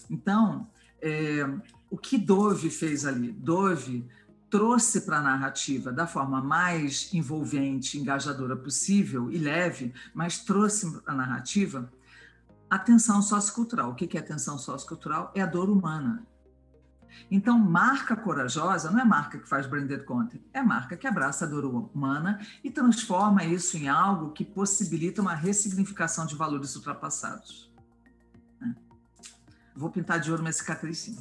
Então, é, o que Dove fez ali? Dove trouxe para a narrativa da forma mais envolvente, engajadora possível e leve, mas trouxe para a narrativa a tensão sociocultural. O que é tensão sociocultural? É a dor humana. Então, marca corajosa não é marca que faz branded content, é marca que abraça a dor humana e transforma isso em algo que possibilita uma ressignificação de valores ultrapassados. Né? Vou pintar de ouro minha cicatriz, sim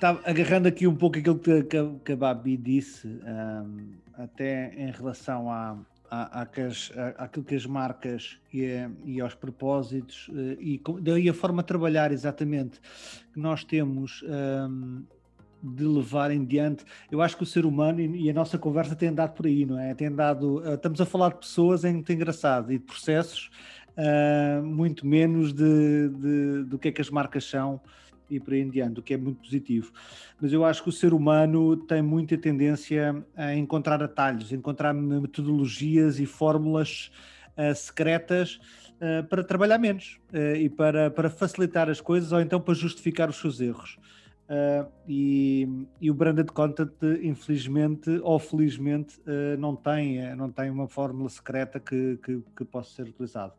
tá agarrando aqui um pouco aquilo que, que, que a Babi disse, um, até em relação a, a, a, a, àquilo que as marcas e, e aos propósitos eh, e, e a forma de trabalhar exatamente que nós temos um, de levar em diante. Eu acho que o ser humano e, a nossa conversa tem andado por aí, não é? Tem andado, uh, estamos a falar de pessoas, é muito engraçado, e de processos, uh, muito menos de, de, do que é que as marcas são e por aí em diante, o que é muito positivo. Mas eu acho que o ser humano tem muita tendência a encontrar atalhos, encontrar metodologias e fórmulas uh, secretas uh, para trabalhar menos uh, e para, para facilitar as coisas ou então para justificar os seus erros. e, e o branded content, infelizmente ou felizmente, não, tem, não tem uma fórmula secreta que, que, que possa ser utilizada.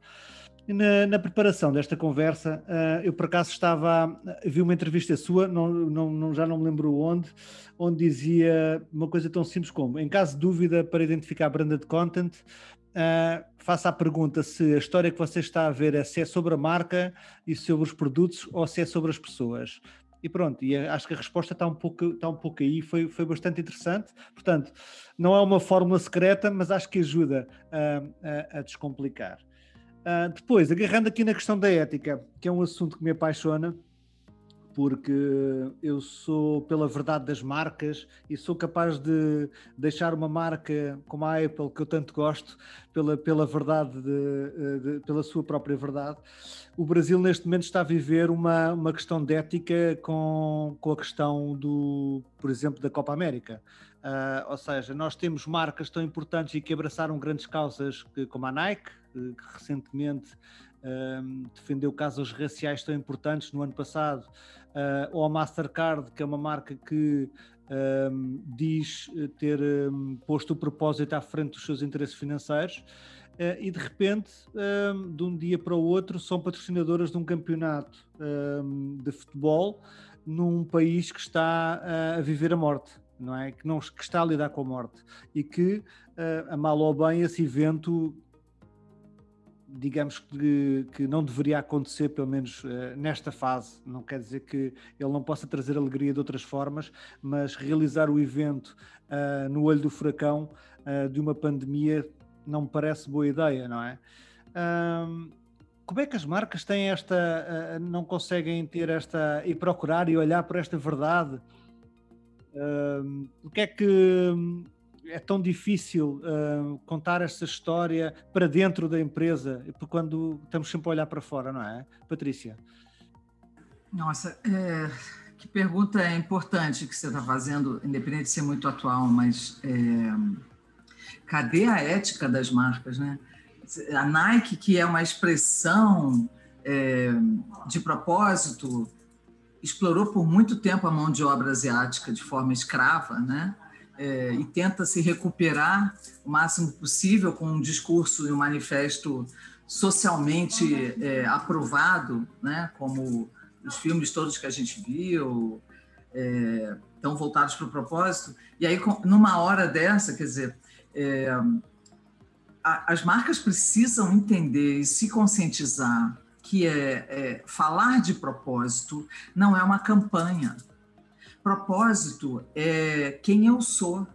Na, na, preparação desta conversa, uh, eu por acaso estava, vi uma entrevista sua, não, não, já não me lembro onde, onde dizia uma coisa tão simples como: em caso de dúvida para identificar a branded content, uh, faça a pergunta se a história que você está a ver é se é sobre a marca e sobre os produtos ou se é sobre as pessoas. E pronto, e acho que a resposta está um pouco, está um pouco aí, foi, foi bastante interessante. Portanto, não é uma fórmula secreta, mas acho que ajuda a, a, a descomplicar. Uh, depois, agarrando aqui na questão da ética, que é um assunto que me apaixona, porque eu sou pela verdade das marcas e sou capaz de deixar uma marca como a Apple, que eu tanto gosto, pela, pela verdade, de, de, pela sua própria verdade. O Brasil, neste momento, está a viver uma, uma questão de ética com, com a questão do, por exemplo, da Copa América. Uh, ou seja, nós temos marcas tão importantes e que abraçaram grandes causas como a Nike, que recentemente um, defendeu causas raciais tão importantes no ano passado, uh, ou a Mastercard, que é uma marca que um, diz ter um, posto o propósito à frente dos seus interesses financeiros. Uh, e de repente, um, de um dia para o outro, são patrocinadoras de um campeonato de futebol num país que está uh, a viver a morte, não é? Que, não, que está a lidar com a morte e que, uh, a mal ou bem, esse evento digamos que, que não deveria acontecer, pelo menos uh, nesta fase. Não quer dizer que ele não possa trazer alegria de outras formas, mas realizar o evento uh, no olho do furacão uh, de uma pandemia não me parece boa ideia, não é? como é que as marcas têm esta, não conseguem ter esta e procurar e olhar por esta verdade? o que é que é tão difícil uh, contar essa história para dentro da empresa, quando estamos sempre a olhar para fora, não é? Patrícia. Nossa, é, que pergunta importante que você está fazendo, independente de ser muito atual, mas é, cadê a ética das marcas, né? A Nike, que é uma expressão é, de propósito, explorou por muito tempo a mão de obra asiática de forma escrava, né? É, e tenta se recuperar o máximo possível com um discurso e um manifesto socialmente é, aprovado, né, como os filmes todos que a gente viu, é, estão voltados para o propósito. E aí, numa hora dessa, quer dizer, é, a, as marcas precisam entender e se conscientizar que é, é, falar de propósito não é uma campanha, Propósito é quem eu sou,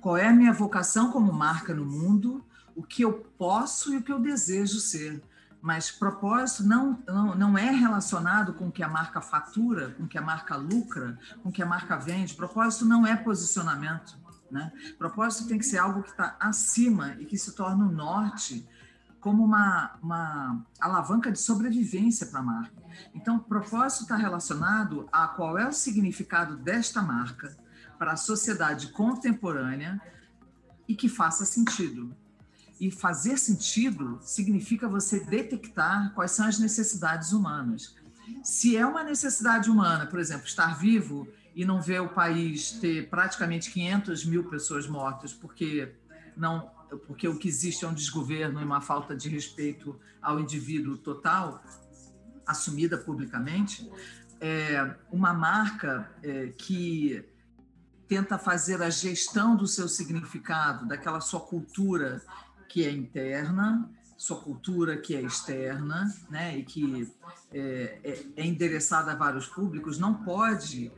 qual é a minha vocação como marca no mundo, o que eu posso e o que eu desejo ser. Mas propósito não, não, não é relacionado com o que a marca fatura, com o que a marca lucra, com o que a marca vende. Propósito não é posicionamento. Né? Propósito tem que ser algo que está acima e que se torna o norte como uma, uma alavanca de sobrevivência para a marca. Então, o propósito está relacionado a qual é o significado desta marca para a sociedade contemporânea e que faça sentido. E fazer sentido significa você detectar quais são as necessidades humanas. Se é uma necessidade humana, por exemplo, estar vivo e não ver o país ter praticamente 500 mil pessoas mortas porque não porque o que existe é um desgoverno e uma falta de respeito ao indivíduo total, assumida publicamente, é uma marca é, que tenta fazer a gestão do seu significado, daquela sua cultura que é interna, sua cultura que é externa, né, e que é, é, é endereçada a vários públicos, não pode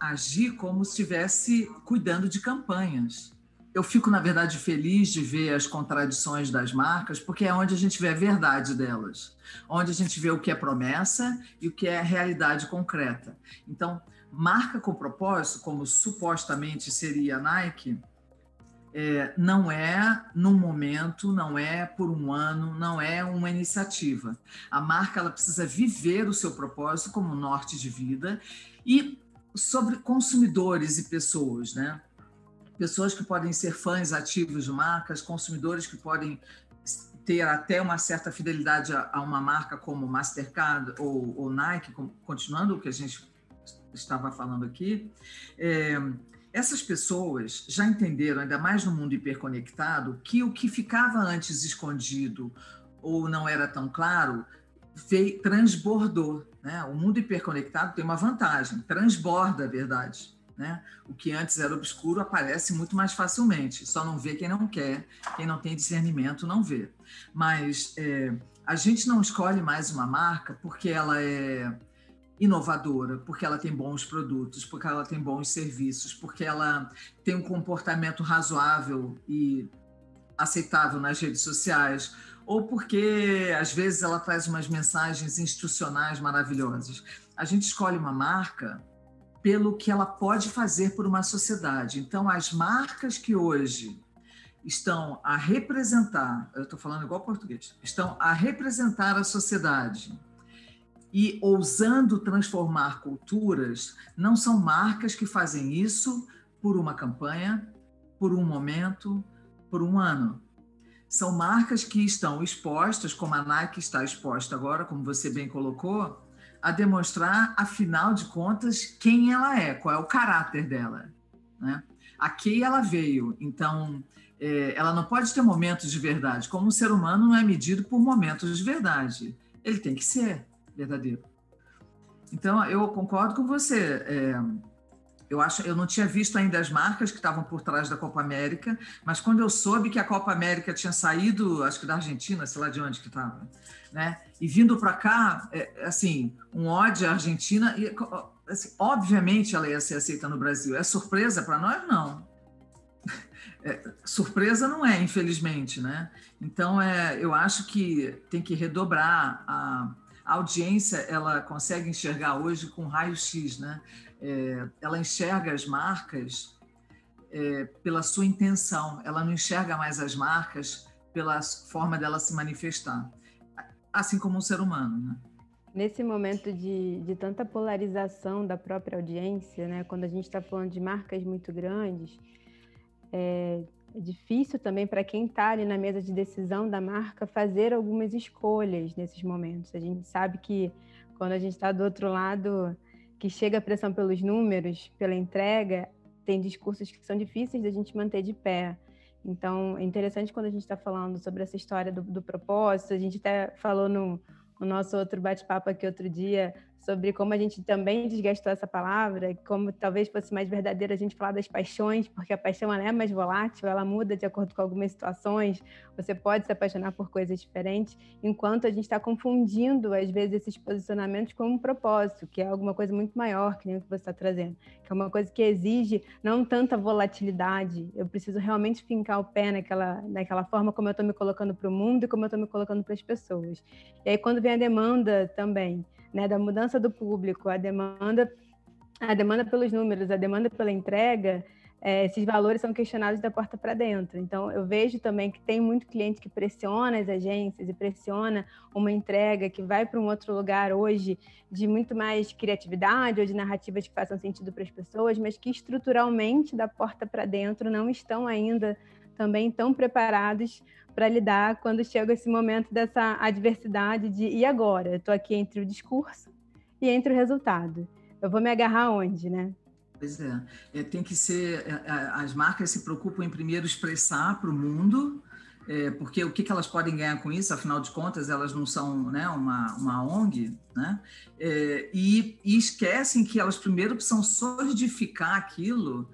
agir como se estivesse cuidando de campanhas eu fico, na verdade, feliz de ver as contradições das marcas, porque é onde a gente vê a verdade delas, onde a gente vê o que é promessa e o que é realidade concreta. Então, marca com propósito, como supostamente seria a Nike, é, não é num momento, não é por um ano, não é uma iniciativa. A marca ela precisa viver o seu propósito como norte de vida e sobre consumidores e pessoas, né? Pessoas que podem ser fãs ativos de marcas, consumidores que podem ter até uma certa fidelidade a, uma marca como Mastercard ou, ou Nike, continuando o que a gente estava falando aqui, é, essas pessoas já entenderam, ainda mais no mundo hiperconectado, que o que ficava antes escondido ou não era tão claro veio, transbordou. Né? O mundo hiperconectado tem uma vantagem, transborda a verdade. Né? O que antes era obscuro aparece muito mais facilmente. Só não vê quem não quer, quem não tem discernimento não vê. Mas é, a gente não escolhe mais uma marca porque ela é inovadora, porque ela tem bons produtos, porque ela tem bons serviços, porque ela tem um comportamento razoável e aceitável nas redes sociais, ou porque às vezes ela traz umas mensagens institucionais maravilhosas. A gente escolhe uma marca pelo que ela pode fazer por uma sociedade. Então, as marcas que hoje estão a representar, eu estou falando igual português, estão a representar a sociedade e ousando transformar culturas, não são marcas que fazem isso por uma campanha, por um momento, por um ano. são marcas que estão expostas, como a Nike está exposta agora, como você bem colocou, a demonstrar, afinal de contas, quem ela é, qual é o caráter dela. Né? A que ela veio. Então, é, ela não pode ter momentos de verdade. Como um ser humano não é medido por momentos de verdade. Ele tem que ser verdadeiro. Então, eu concordo com você. É, eu acho, eu não tinha visto ainda as marcas que estavam por trás da Copa América, mas quando eu soube que a Copa América tinha saído, acho que da Argentina, sei lá de onde que estava, né? E vindo para cá, é, assim, um ódio à Argentina, e, assim, obviamente ela ia ser aceita no Brasil. É surpresa para nós? Não. É, surpresa não é, infelizmente, né? Então, é, eu acho que tem que redobrar a, a audiência, ela consegue enxergar hoje com raio-x, né? É, ela enxerga as marcas é, pela sua intenção, ela não enxerga mais as marcas pela forma dela se manifestar, assim como um ser humano. Né? Nesse momento de, de tanta polarização da própria audiência, né, quando a gente está falando de marcas muito grandes, é, é difícil também para quem está ali na mesa de decisão da marca fazer algumas escolhas nesses momentos. A gente sabe que quando a gente está do outro lado que chega a pressão pelos números, pela entrega, tem discursos que são difíceis da gente manter de pé. Então, é interessante quando a gente está falando sobre essa história do, do, propósito. A gente até falou no, no nosso outro bate-papo aqui outro dia sobre como a gente também desgastou essa palavra, como talvez fosse mais verdadeiro a gente falar das paixões, porque a paixão ela é mais volátil, ela muda de acordo com algumas situações, você pode se apaixonar por coisas diferentes, enquanto a gente está confundindo, às vezes, esses posicionamentos com um propósito, que é alguma coisa muito maior, que nem o que você está trazendo, que é uma coisa que exige não tanta volatilidade, eu preciso realmente fincar o pé naquela, naquela forma como eu estou me colocando para o mundo e como eu estou me colocando para as pessoas. E aí, quando vem a demanda também, né, da mudança do público, a demanda, a demanda pelos números, a demanda pela entrega, é, esses valores são questionados da porta para dentro. Então, eu vejo também que tem muito cliente que pressiona as agências e pressiona uma entrega que vai para um outro lugar hoje de muito mais criatividade ou de narrativas que façam sentido para as pessoas, mas que estruturalmente, da porta para dentro, não estão ainda também tão preparados para lidar quando chega esse momento dessa adversidade de e agora? Estou aqui entre o discurso e entre o resultado. Eu vou me agarrar onde, né? Pois é. é tem que ser. É, é, as marcas se preocupam em primeiro expressar para o mundo, é, porque o que, que, elas podem ganhar com isso? Afinal de contas, elas não são né, uma, uma ONG, né? É, e, e, esquecem que elas primeiro precisam solidificar aquilo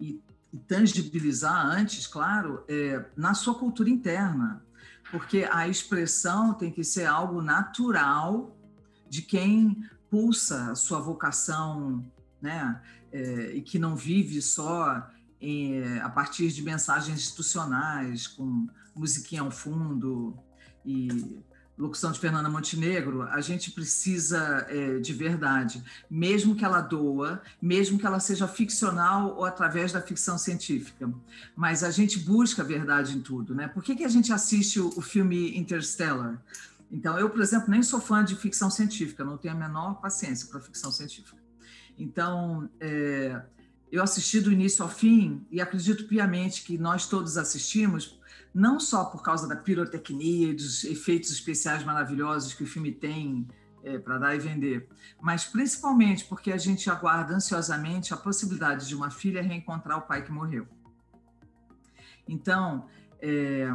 e e tangibilizar antes, claro, é, na sua cultura interna, porque a expressão tem que ser algo natural de quem pulsa a sua vocação, né, é, e que não vive só em, a partir de mensagens institucionais, com musiquinha ao fundo e locução de Fernanda Montenegro, a gente precisa é, de verdade, mesmo que ela doa, mesmo que ela seja ficcional ou através da ficção científica. Mas a gente busca a verdade em tudo, né? Por que, que a gente assiste o, o filme Interstellar? Então, eu, por exemplo, nem sou fã de ficção científica, não tenho a menor paciência para ficção científica. Então, é, eu assisti do início ao fim e acredito piamente que nós todos assistimos não só por causa da pirotecnia e dos efeitos especiais maravilhosos que o filme tem é, para dar e vender, mas principalmente porque a gente aguarda ansiosamente a possibilidade de uma filha reencontrar o pai que morreu. Então, é,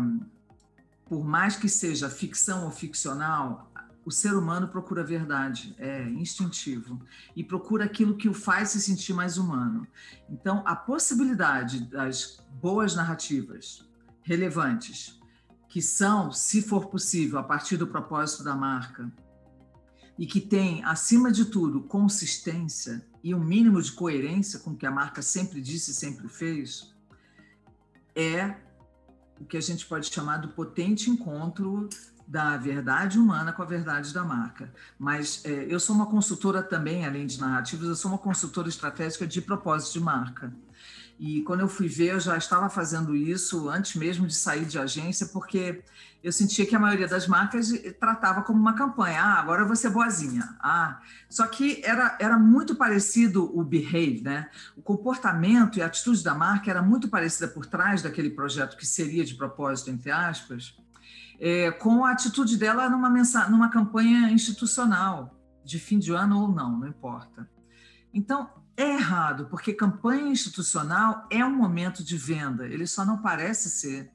por mais que seja ficção ou ficcional, o ser humano procura a verdade, é instintivo, e procura aquilo que o faz se sentir mais humano. Então, a possibilidade das boas narrativas, relevantes, que são, se for possível, a partir do propósito da marca, e que tem, acima de tudo, consistência e um mínimo de coerência com o que a marca sempre disse e sempre fez, é o que a gente pode chamar do potente encontro da verdade humana com a verdade da marca. Mas é, eu sou uma consultora também, além de narrativas, eu sou uma consultora estratégica de propósito de marca. E quando eu fui ver, eu já estava fazendo isso antes mesmo de sair de agência, porque eu sentia que a maioria das marcas tratava como uma campanha. Ah, agora eu vou ser boazinha. Ah, só que era, era muito parecido o behave, né? O comportamento e a atitude da marca era muito parecida por trás daquele projeto que seria de propósito, entre aspas, é, com a atitude dela numa, mensa numa campanha institucional, de fim de ano ou não, não importa. Então, é errado, porque campanha institucional é um momento de venda, ele só não parece ser.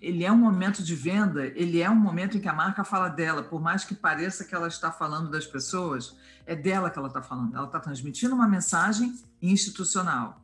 Ele é um momento de venda, ele é um momento em que a marca fala dela, por mais que pareça que ela está falando das pessoas, é dela que ela está falando. Ela está transmitindo uma mensagem institucional.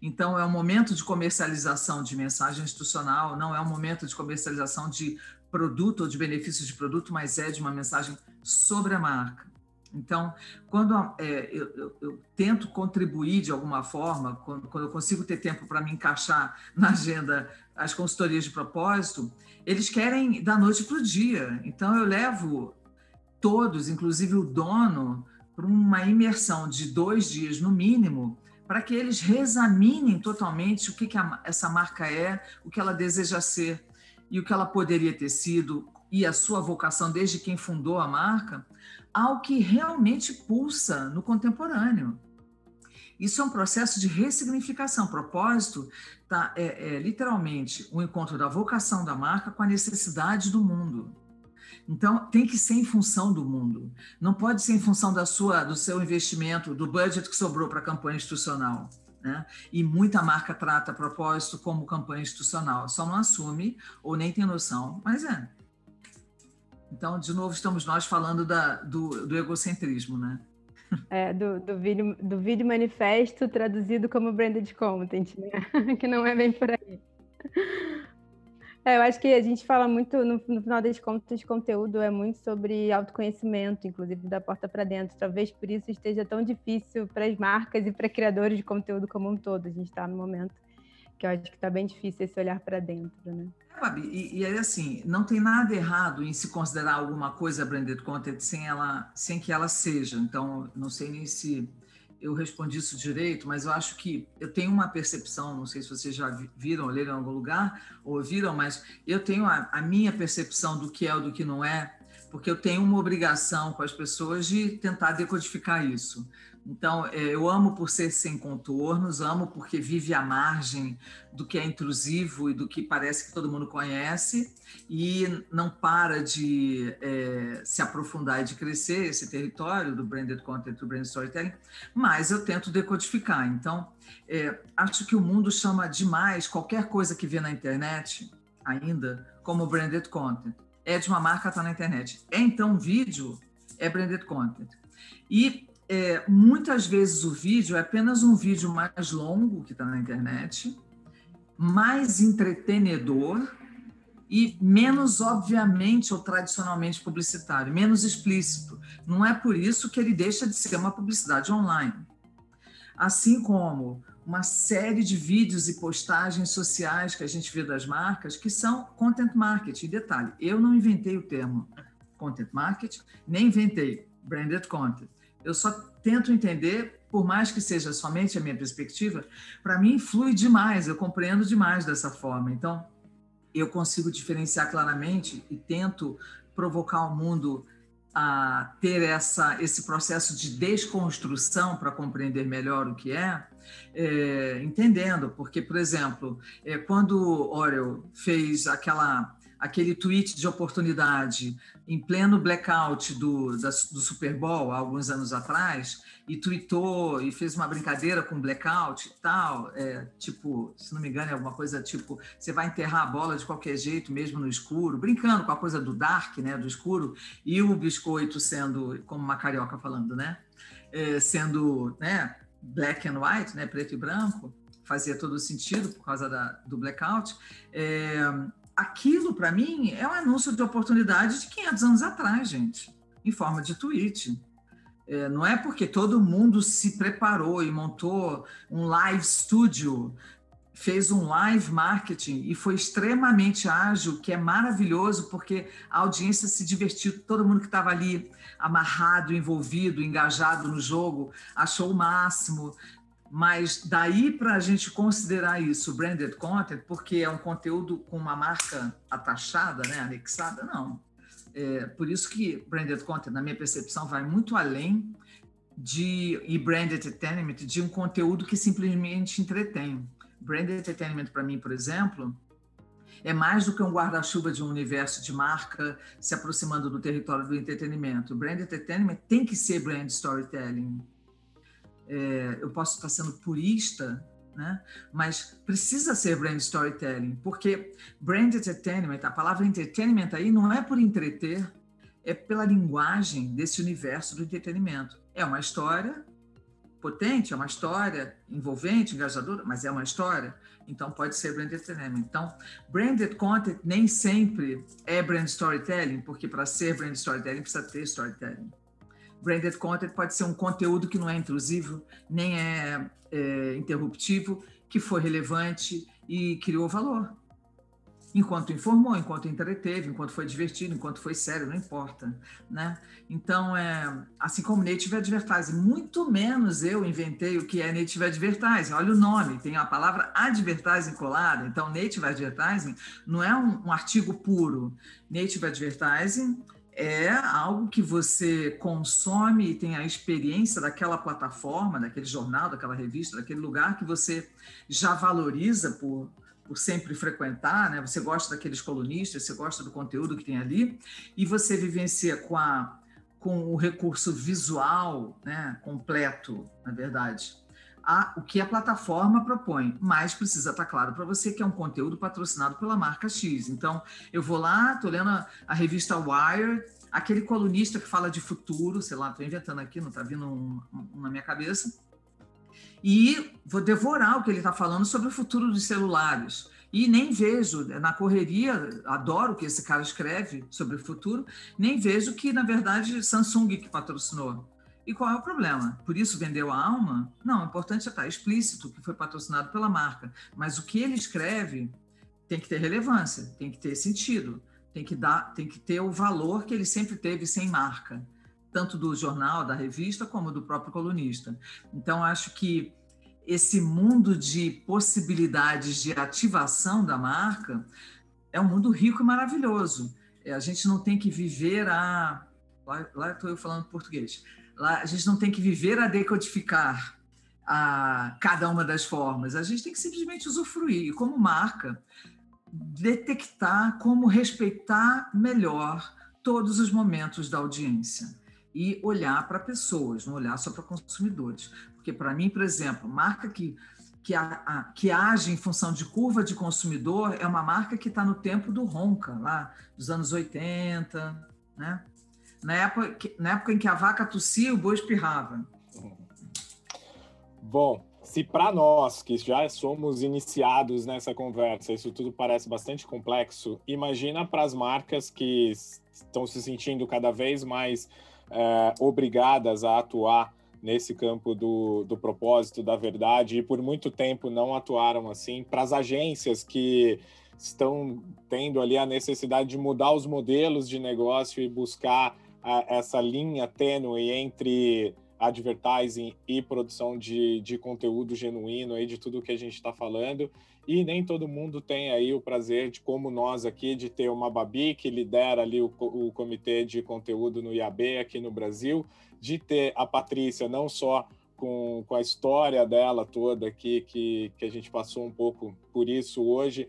Então, é um momento de comercialização de mensagem institucional, não é um momento de comercialização de produto ou de benefícios de produto, mas é de uma mensagem sobre a marca. Então, quando é, eu, eu, eu, tento contribuir de alguma forma, quando, quando eu consigo ter tempo para me encaixar na agenda as consultorias de propósito, eles querem da noite para o dia. Então, eu levo todos, inclusive o dono, para uma imersão de dois dias no mínimo, para que eles reexaminem totalmente o que, que a, essa marca é, o que ela deseja ser e o que ela poderia ter sido e a sua vocação desde quem fundou a marca, ao que realmente pulsa no contemporâneo. Isso é um processo de ressignificação. Propósito tá, é, é literalmente o um encontro da vocação da marca com a necessidade do mundo. Então, tem que ser em função do mundo. Não pode ser em função da sua, do seu investimento, do budget que sobrou para a campanha institucional. Né? E muita marca trata propósito como campanha institucional. Só não assume ou nem tem noção, mas é. Então, de novo, estamos nós falando da, do, do egocentrismo, né? É, do, do, vídeo, do vídeo manifesto traduzido como branded content, né? que não é bem por aí. É, eu acho que a gente fala muito, no, no final das contas, conteúdo é muito sobre autoconhecimento, inclusive da porta para dentro. Talvez por isso esteja tão difícil para as marcas e para criadores de conteúdo como um todo. A gente está no momento que eu acho que está bem difícil esse olhar para dentro, né? E, e aí assim, não tem nada errado em se considerar alguma coisa branded content sem ela, sem que ela seja. Então, não sei nem se eu respondi isso direito, mas eu acho que eu tenho uma percepção, não sei se vocês já viram, leram em algum lugar, ou ouviram, mas eu tenho a, a minha percepção do que é ou do que não é, porque eu tenho uma obrigação com as pessoas de tentar decodificar isso. Então, é, eu amo por ser sem contornos, amo porque vive à margem do que é intrusivo e do que parece que todo mundo conhece, e não para de é, se aprofundar e de crescer esse território do branded content, do branded storytelling, mas eu tento decodificar. Então, é, acho que o mundo chama demais qualquer coisa que vê na internet, ainda, como branded content. É de uma marca, está na internet. É então vídeo, é branded content. E é, muitas vezes o vídeo é apenas um vídeo mais longo que está na internet, mais entretenedor e menos obviamente ou tradicionalmente publicitário, menos explícito. Não é por isso que ele deixa de ser uma publicidade online. Assim como uma série de vídeos e postagens sociais que a gente vê das marcas que são content marketing. Detalhe, eu não inventei o termo content marketing, nem inventei branded content. Eu só tento entender, por mais que seja somente a minha perspectiva, para mim flui demais, eu compreendo demais dessa forma. Então, eu consigo diferenciar claramente e tento provocar o mundo a ter essa, esse processo de desconstrução para compreender melhor o que é, é entendendo, porque, por exemplo, é, quando Orwell fez aquela aquele tweet de oportunidade em pleno blackout do, da, do Super Bowl, há alguns anos atrás, e tweetou e fez uma brincadeira com blackout e tal, é, tipo, se não me engano, é alguma coisa tipo, você vai enterrar a bola de qualquer jeito, mesmo no escuro, brincando com a coisa do dark, né, do escuro, e o biscoito sendo, como uma carioca falando, né, é, sendo, né, black and white, né, preto e branco, fazia todo sentido por causa da, do blackout. É, aquilo, para mim, é um anúncio de oportunidade de 500 anos atrás, gente, em forma de tweet. É, não é porque todo mundo se preparou e montou um live studio, fez um live marketing e foi extremamente ágil, que é maravilhoso, porque a audiência se divertiu, todo mundo que estava ali amarrado, envolvido, engajado no jogo, achou o máximo Mas daí para a gente considerar isso branded content, porque é um conteúdo com uma marca atachada, né, anexada, não. É, por isso que branded content, na minha percepção, vai muito além de e branded entertainment de um conteúdo que simplesmente entretém. Branded entertainment para mim, por exemplo, é mais do que um guarda-chuva de um universo de marca se aproximando do território do entretenimento. Brand entertainment tem que ser brand storytelling é, eu posso estar sendo purista, né? mas precisa ser brand storytelling, porque brand entertainment, a palavra entertainment aí não é por entreter, é pela linguagem desse universo do entretenimento. É uma história potente, é uma história envolvente, engajadora, mas é uma história, então pode ser brand entertainment. Então, branded content nem sempre é brand storytelling, porque para ser brand storytelling precisa ter storytelling. Branded content pode ser um conteúdo que não é intrusivo, nem é, é interruptivo, que foi relevante e criou valor. Enquanto informou, enquanto entreteve, enquanto foi divertido, enquanto foi sério, não importa, né? Então, é, assim como native advertising, muito menos eu inventei o que é native advertising. Olha o nome, tem a palavra advertising colada. Então, native advertising não é um, um artigo puro. Native advertising é algo que você consome e tem a experiência daquela plataforma, daquele jornal, daquela revista, daquele lugar que você já valoriza por, por sempre frequentar, né? Você gosta daqueles colunistas, você gosta do conteúdo que tem ali e você vivencia com a com o recurso visual, né, completo, na verdade, a, o que a plataforma propõe, mas precisa estar claro para você que é um conteúdo patrocinado pela marca X. Então, eu vou lá, estou lendo a, a, revista Wired, aquele colunista que fala de futuro, sei lá, estou inventando aqui, não está vindo um, um, na minha cabeça, e vou devorar o que ele está falando sobre o futuro dos celulares. E nem vejo, na correria, adoro o que esse cara escreve sobre o futuro, nem vejo que, na verdade, Samsung que patrocinou. E qual é o problema? Por isso vendeu a alma? Não, o importante é estar explícito que foi patrocinado pela marca. Mas o que ele escreve tem que ter relevância, tem que ter sentido, tem que dar, tem que ter o valor que ele sempre teve sem marca, tanto do jornal, da revista, como do próprio colunista. Então acho que esse mundo de possibilidades de ativação da marca é um mundo rico e maravilhoso. É, a gente não tem que viver a lá estou eu falando português Lá, a gente não tem que viver a decodificar a cada uma das formas. A gente tem que simplesmente usufruir. E como marca, detectar como respeitar melhor todos os momentos da audiência e olhar para pessoas, não olhar só para consumidores. Porque, para mim, por exemplo, marca que, que, a, a, que age em função de curva de consumidor é uma marca que está no tempo do Ronca, lá dos anos 80, né? Na época, na época em que a vaca tossia, o boi espirrava. Bom, se para nós que já somos iniciados nessa conversa, isso tudo parece bastante complexo, imagina para as marcas que estão se sentindo cada vez mais é, obrigadas a atuar nesse campo do, do propósito, da verdade, e por muito tempo não atuaram assim, para as agências que estão tendo ali a necessidade de mudar os modelos de negócio e buscar a, essa linha tênue entre advertising e produção de, de conteúdo genuíno aí de tudo que a gente está falando. E nem todo mundo tem aí o prazer de como nós aqui de ter uma Babi que lidera ali o, o comitê de conteúdo no IAB aqui no Brasil de ter a Patrícia não só com, com a história dela toda aqui que, que a gente passou um pouco por isso hoje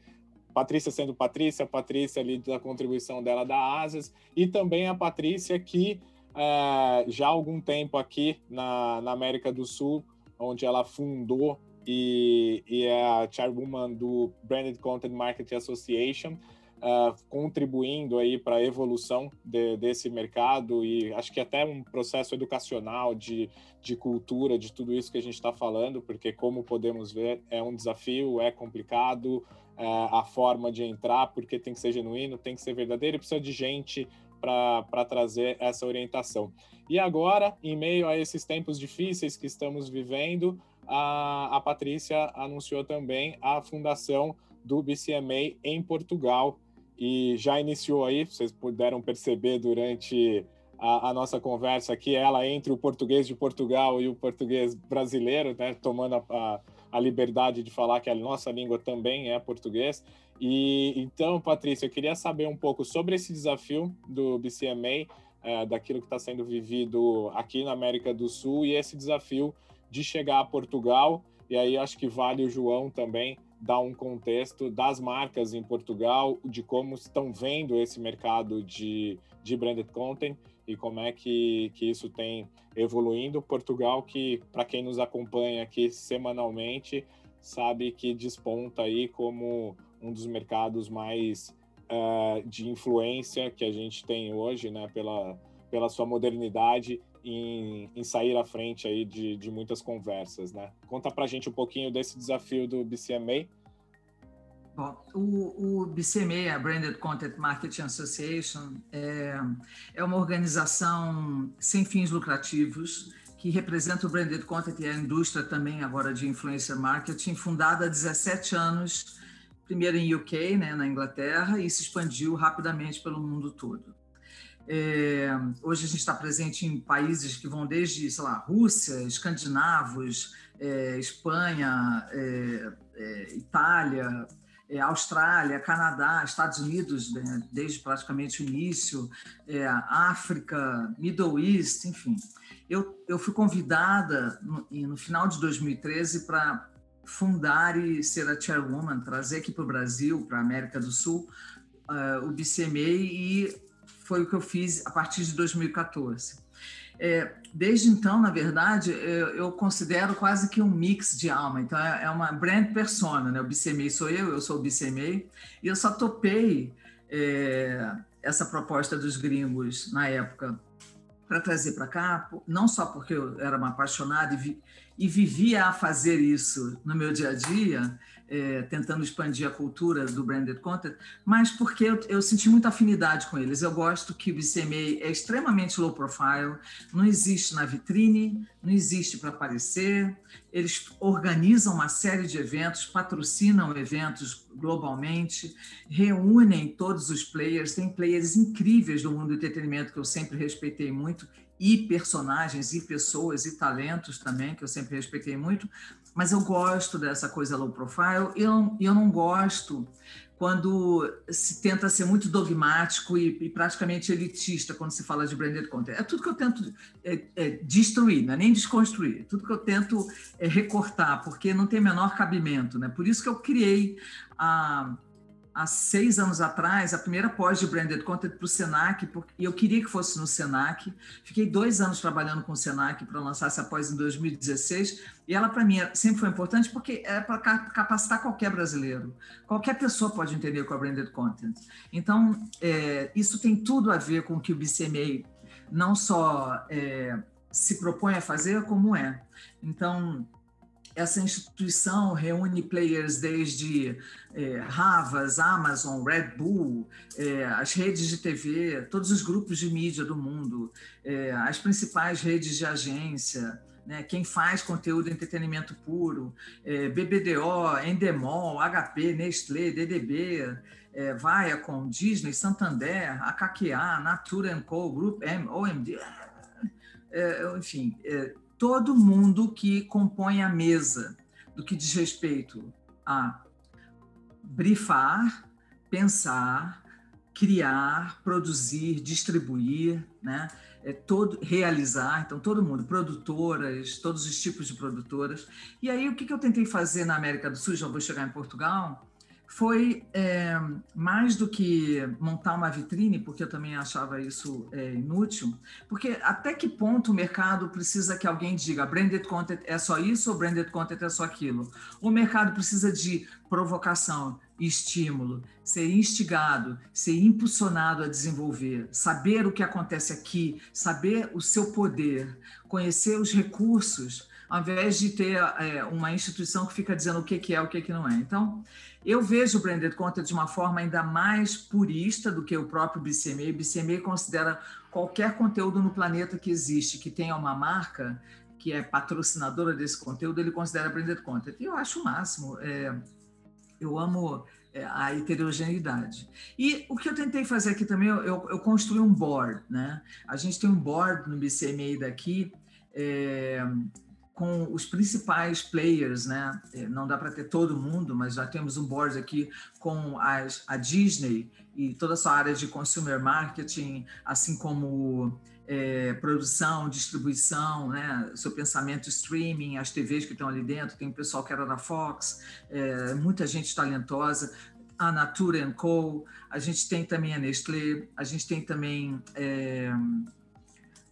Patrícia sendo Patrícia, Patrícia ali da contribuição dela da Asas, e também a Patrícia que é, já há algum tempo aqui na, na América do Sul, onde ela fundou e, e é a chairwoman do Branded Content Marketing Association, uh, contribuindo aí para a evolução de, desse mercado e acho que até um processo educacional de, de cultura, de tudo isso que a gente está falando, porque como podemos ver, é um desafio, é complicado, a forma de entrar, porque tem que ser genuíno, tem que ser verdadeiro precisa de gente para trazer essa orientação. E agora, em meio a esses tempos difíceis que estamos vivendo, a, a Patrícia anunciou também a fundação do BCMA em Portugal, e já iniciou aí, vocês puderam perceber durante a, a, nossa conversa aqui, ela entre o português de Portugal e o português brasileiro, né, tomando a, a, a liberdade de falar que a nossa língua também é português. E então, Patrícia, eu queria saber um pouco sobre esse desafio do BCMA, é, daquilo que está sendo vivido aqui na América do Sul e esse desafio de chegar a Portugal. E aí acho que vale o João também dar um contexto das marcas em Portugal, de como estão vendo esse mercado de, de branded content e como é que, que isso tem evoluindo. Portugal, que para quem nos acompanha aqui semanalmente, sabe que desponta aí como um dos mercados mais uh, de influência que a gente tem hoje, né, pela, pela sua modernidade em, em sair à frente aí de, de muitas conversas, né? Conta para gente um pouquinho desse desafio do BCMA. Bom, o, o BCMA, a Branded Content Marketing Association, é, é uma organização sem fins lucrativos que representa o branded content e a indústria também agora de influencer marketing, fundada há 17 anos, primeiro em UK, né, na Inglaterra, e se expandiu rapidamente pelo mundo todo. É, hoje a gente está presente em países que vão desde, sei lá, Rússia, escandinavos, é, Espanha, é, é Itália, é, Austrália, Canadá, Estados Unidos, né, desde praticamente o início, é, África, Middle East, enfim. Eu, eu fui convidada no, no final de 2013 para fundar e ser a chairwoman, trazer aqui para o Brasil, para a América do Sul, uh, o BCMA e foi o que eu fiz a partir de 2014. É, desde então, na verdade, eu, eu, considero quase que um mix de alma. Então, é, é uma brand persona, né? O BCMA sou eu, eu sou o BCMA, e eu só topei é, essa proposta dos gringos na época para trazer para cá, não só porque eu era uma apaixonada e, vi, e vivia a fazer isso no meu dia a dia, é, tentando expandir a cultura do branded content, mas porque eu, eu, senti muita afinidade com eles. Eu gosto que o BCMA é extremamente low profile, não existe na vitrine, não existe para aparecer. Eles organizam uma série de eventos, patrocinam eventos globalmente, reúnem todos os players, tem players incríveis do mundo do entretenimento que eu sempre respeitei muito e personagens e pessoas e talentos também que eu sempre respeitei muito mas eu gosto dessa coisa low profile e eu, eu não gosto quando se tenta ser muito dogmático e, e, praticamente elitista quando se fala de branded content. É tudo que eu tento é, é, destruir, não é nem desconstruir. É tudo que eu tento é, recortar, porque não tem menor cabimento. Né? Por isso que eu criei a, há seis anos atrás, a primeira pós de branded content para o Senac, porque, eu queria que fosse no Senac. Fiquei dois anos trabalhando com o Senac para lançar essa pós em 2016, e ela, para mim, sempre foi importante porque é para capacitar qualquer brasileiro. Qualquer pessoa pode entender com a branded content. Então, é, isso tem tudo a ver com o que o BCMA não só é, se propõe a fazer, como é. Então, essa instituição reúne players desde é, Havas, Amazon, Red Bull, é, as redes de TV, todos os grupos de mídia do mundo, é, as principais redes de agência, né, quem faz conteúdo entretenimento puro, é, BBDO, Endemol, HP, Nestlé, DDB, é, Viacom, Disney, Santander, AKQA, Natura Co, Group M, OMD, é, enfim, é, todo mundo que compõe a mesa do que diz respeito a brifar, pensar, criar, produzir, distribuir, né? É todo, realizar, então todo mundo, produtoras, todos os tipos de produtoras. E aí o que, que eu tentei fazer na América do Sul, já vou chegar em Portugal, foi é, mais do que montar uma vitrine, porque eu também achava isso é, inútil, porque até que ponto o mercado precisa que alguém diga branded content é só isso ou branded content é só aquilo? O mercado precisa de provocação, estímulo, ser instigado, ser impulsionado a desenvolver, saber o que acontece aqui, saber o seu poder, conhecer os recursos, ao invés de ter é, uma instituição que fica dizendo o que, que é, o que, que não é. Então, eu vejo o branded content de uma forma ainda mais purista do que o próprio BCMA. O BCMA considera qualquer conteúdo no planeta que existe, que tenha uma marca que é patrocinadora desse conteúdo, ele considera branded content. E eu acho o máximo. É, eu amo é, a heterogeneidade. E o que eu tentei fazer aqui também, eu, eu, construí um board, né? A gente tem um board no BCMA daqui, é, com os principais players, né? É, não dá para ter todo mundo, mas já temos um board aqui com as, a Disney e toda a sua área de consumer marketing, assim como é, produção, distribuição, né? seu pensamento streaming, as TVs que estão ali dentro, tem o pessoal que era da Fox, é, muita gente talentosa, a Natura Co., a gente tem também a Nestlé, a gente tem também, é,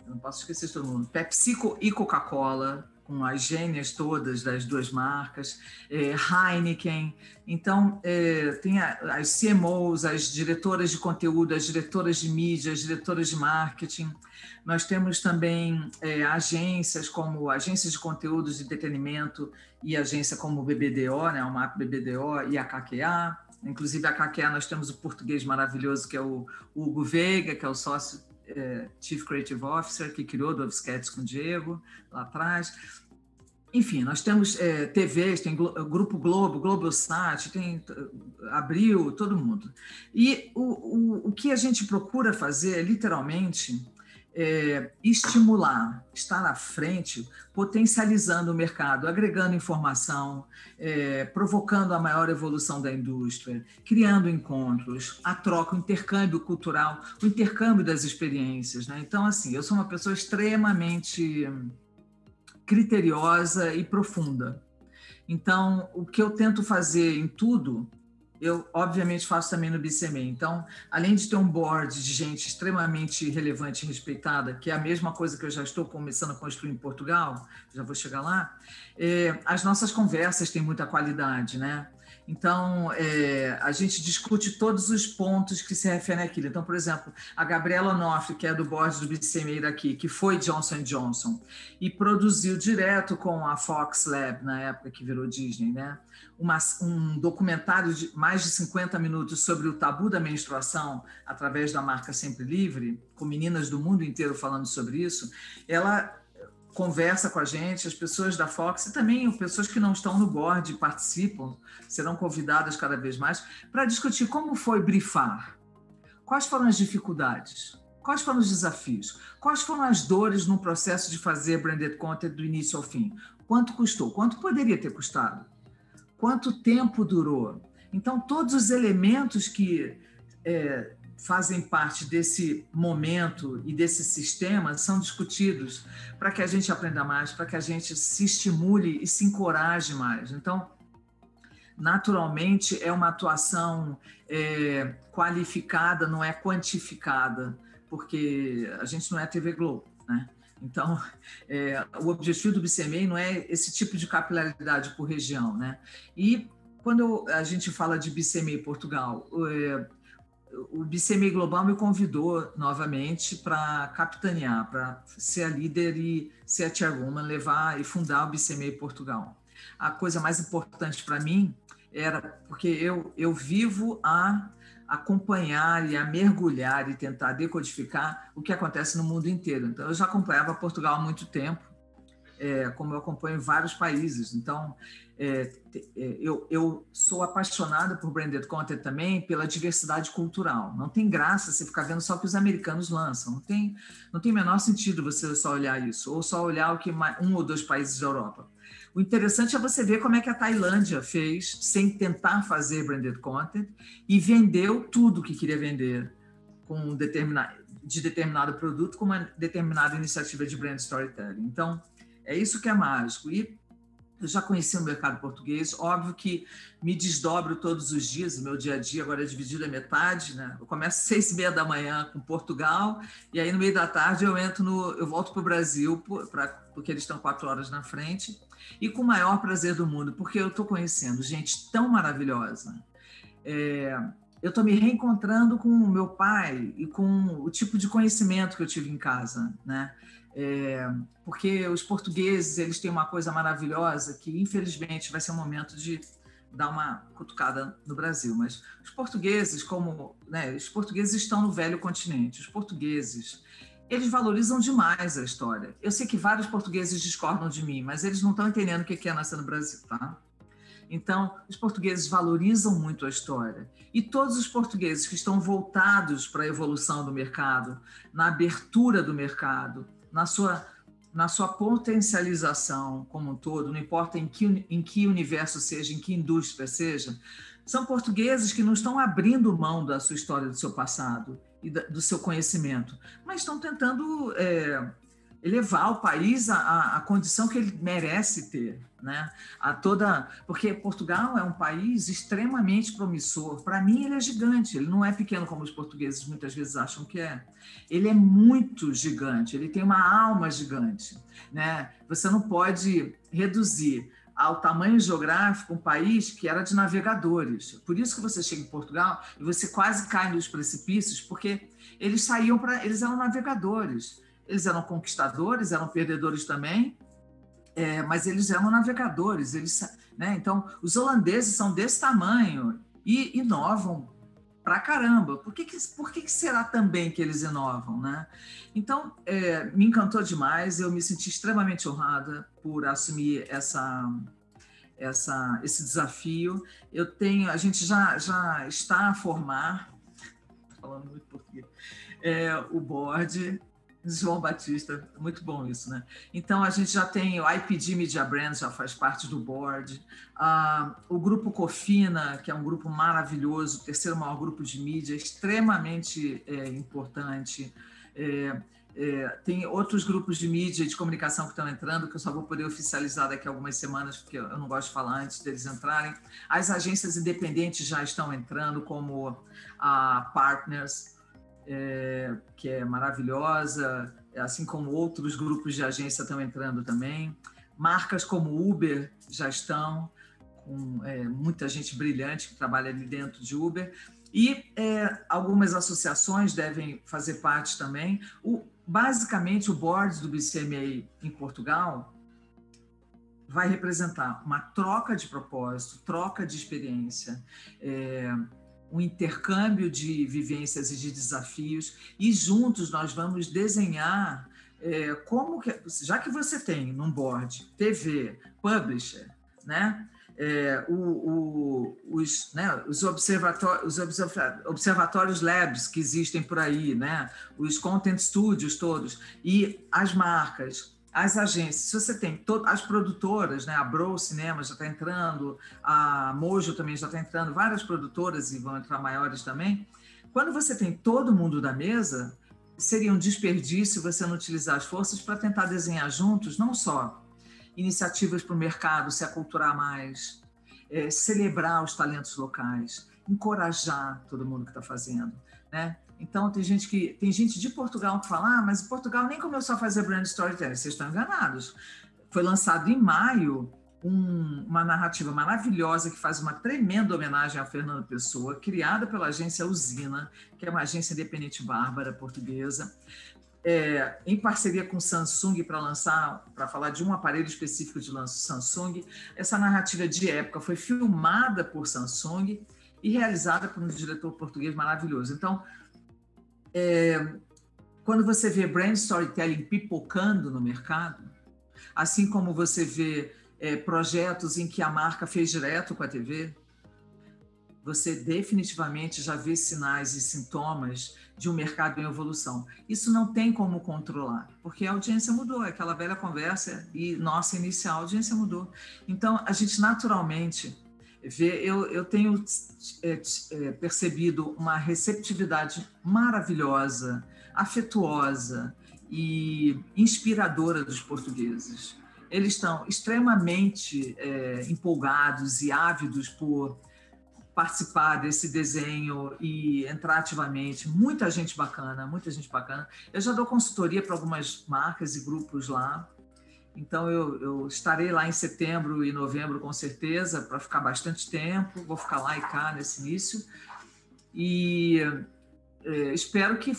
não posso esquecer todo mundo, PepsiCo e Coca-Cola, com as gênias todas das duas marcas, é, Heineken. Então, é, tem a, as CMOs, as diretoras de conteúdo, as diretoras de mídia, as diretoras de marketing. Nós temos também é, agências como agências de conteúdos de entretenimento e agência como o BBDO, né, o MAP BBDO e a KQA. Inclusive, a KQA nós temos o português maravilhoso, que é o Hugo Veiga, que é o sócio é, Chief Creative Officer, que criou Dove Cats com o Diego, lá atrás. Enfim, nós temos é, TVs, tem Grupo Globo, Globosat, tem Abril, todo mundo. E o, o, o que a gente procura fazer, literalmente, é, estimular, estar à frente, potencializando o mercado, agregando informação, é, provocando a maior evolução da indústria, criando encontros, a troca, o intercâmbio cultural, o intercâmbio das experiências. Né? Então, assim, eu sou uma pessoa extremamente criteriosa e profunda. Então, o que eu tento fazer em tudo eu obviamente faço também no BCME. Então, além de ter um board de gente extremamente relevante e respeitada, que é a mesma coisa que eu já estou começando a construir em Portugal, já vou chegar lá, é, as nossas conversas têm muita qualidade, né? Então, é, a gente discute todos os pontos que se referem àquilo. Então, por exemplo, a Gabriela Onofre, que é do board do BCMA daqui, que foi Johnson Johnson, e produziu direto com a Fox Lab, na época que virou Disney, né? Uma, um documentário de mais de 50 minutos sobre o tabu da menstruação através da marca Sempre Livre, com meninas do mundo inteiro falando sobre isso, ela conversa com a gente, as pessoas da Fox e também pessoas que não estão no board participam, serão convidadas cada vez mais para discutir como foi brifar, quais foram as dificuldades, quais foram os desafios, quais foram as dores no processo de fazer branded content do início ao fim, quanto custou, quanto poderia ter custado, quanto tempo durou. Então, todos os elementos que é, fazem parte desse momento e desse sistema são discutidos para que a gente aprenda mais, para que a gente se estimule e se encoraje mais. Então, naturalmente, é uma atuação é, qualificada, não é quantificada, porque a gente não é TV Globo, né? Então, é, o objetivo do BCMA não é esse tipo de capilaridade por região, né? E quando a gente fala de BCMA Portugal, é, o BCMI Global me convidou novamente para capitanear, para ser a líder e ser a chairwoman, levar e fundar o BCMI Portugal. A coisa mais importante para mim era porque eu, eu vivo a acompanhar e a mergulhar e tentar decodificar o que acontece no mundo inteiro. Então, eu já acompanhava Portugal há muito tempo, é, como eu acompanho vários países. Então, é, é, eu, eu, sou apaixonada por branded content também pela diversidade cultural. Não tem graça você ficar vendo só o que os americanos lançam. Não tem, não tem menor sentido você só olhar isso, ou só olhar o que um ou dois países da Europa. O interessante é você ver como é que a Tailândia fez sem tentar fazer branded content e vendeu tudo que queria vender com determinado, de determinado produto com uma determinada iniciativa de brand storytelling. Então, é isso que é mágico. E eu já conheci o mercado português, óbvio que me desdobro todos os dias, o meu dia a dia agora é dividido a metade, né? Eu começo às seis e meia da manhã com Portugal, e aí no meio da tarde eu entro no, eu volto para o Brasil, pra, porque eles estão quatro horas na frente, e com o maior prazer do mundo, porque eu estou conhecendo gente tão maravilhosa. É, eu estou me reencontrando com o meu pai e com o tipo de conhecimento que eu tive em casa, né? É, porque os portugueses eles têm uma coisa maravilhosa que infelizmente vai ser um momento de dar uma cutucada no Brasil, mas os portugueses como né, os portugueses estão no velho continente, os portugueses eles valorizam demais a história. Eu sei que vários portugueses discordam de mim, mas eles não estão entendendo o que é nascer no Brasil, tá? Então, os portugueses valorizam muito a história. E todos os portugueses que estão voltados para a evolução do mercado, na abertura do mercado, na sua, na sua potencialização como um todo, não importa em que, em que universo seja, em que indústria seja, são portugueses que não estão abrindo mão da sua história, do seu passado e do seu conhecimento, mas estão tentando é, elevar o país à, à, condição que ele merece ter, né? A toda, porque Portugal é um país extremamente promissor. Para mim ele é gigante. Ele não é pequeno como os portugueses muitas vezes acham que é. Ele é muito gigante. Ele tem uma alma gigante, né? Você não pode reduzir ao tamanho geográfico um país que era de navegadores. Por isso que você chega em Portugal e você quase cai nos precipícios, porque eles saíam para, eles eram navegadores eles eram conquistadores, eram perdedores também, é, mas eles eram navegadores. Eles, né? Então, os holandeses são desse tamanho e inovam pra caramba. Por que, que, por que, que será também que eles inovam? Né? Então, é, me encantou demais, eu me senti extremamente honrada por assumir essa, essa, esse desafio. Eu tenho, a gente já, já está a formar, falando muito português, é, o board João Batista, muito bom isso, né? Então a gente já tem o IPG Media Brands, já faz parte do board, ah, o grupo Cofina, que é um grupo maravilhoso, terceiro maior grupo de mídia, extremamente é, importante. É, é, tem outros grupos de mídia e de comunicação que estão entrando, que eu só vou poder oficializar daqui a algumas semanas, porque eu não gosto de falar antes deles entrarem. As agências independentes já estão entrando, como a Partners, é, que é maravilhosa, assim como outros grupos de agência estão entrando também. Marcas como Uber já estão, com é, muita gente brilhante que trabalha ali dentro de Uber. E é, algumas associações devem fazer parte também. O, basicamente, o board do BCMA em Portugal vai representar uma troca de propósito, troca de experiência, é, um intercâmbio de vivências e de desafios, e juntos nós vamos desenhar é, como que, já que você tem num board TV, publisher, né? É, o, o, os, né, os, observatórios, os observatórios labs que existem por aí, né, os content studios todos, e as marcas, as agências, se você tem todas as produtoras, né, a Bro Cinema já está entrando, a Mojo também já está entrando, várias produtoras e vão entrar maiores também. Quando você tem todo mundo da mesa, seria um desperdício você não utilizar as forças para tentar desenhar juntos, não só iniciativas para o mercado se aculturar mais, é, celebrar os talentos locais, encorajar todo mundo que está fazendo, né? Então, tem gente que tem gente de Portugal que fala, ah, mas Portugal nem começou a fazer brand storytelling. Vocês estão enganados. Foi lançado em maio um, uma narrativa maravilhosa que faz uma tremenda homenagem a Fernando Pessoa, criada pela agência Usina, que é uma agência independente bárbara portuguesa, é, em parceria com Samsung para lançar, para falar de um aparelho específico de lanço Samsung. Essa narrativa de época foi filmada por Samsung e realizada por um diretor português maravilhoso. Então, é, quando você vê brand storytelling pipocando no mercado, assim como você vê é, projetos em que a marca fez direto com a TV, você definitivamente já vê sinais e sintomas de um mercado em evolução. Isso não tem como controlar, porque a audiência mudou, é aquela velha conversa e nossa inicial audiência mudou. Então, a gente naturalmente eu, eu tenho é, é, percebido uma receptividade maravilhosa, afetuosa e inspiradora dos portugueses. Eles estão extremamente é, empolgados e ávidos por participar desse desenho e entrar ativamente. Muita gente bacana, muita gente bacana. Eu já dou consultoria para algumas marcas e grupos lá então, eu, eu, estarei lá em setembro e novembro, com certeza, para ficar bastante tempo. Vou ficar lá e cá nesse início. E é, espero que,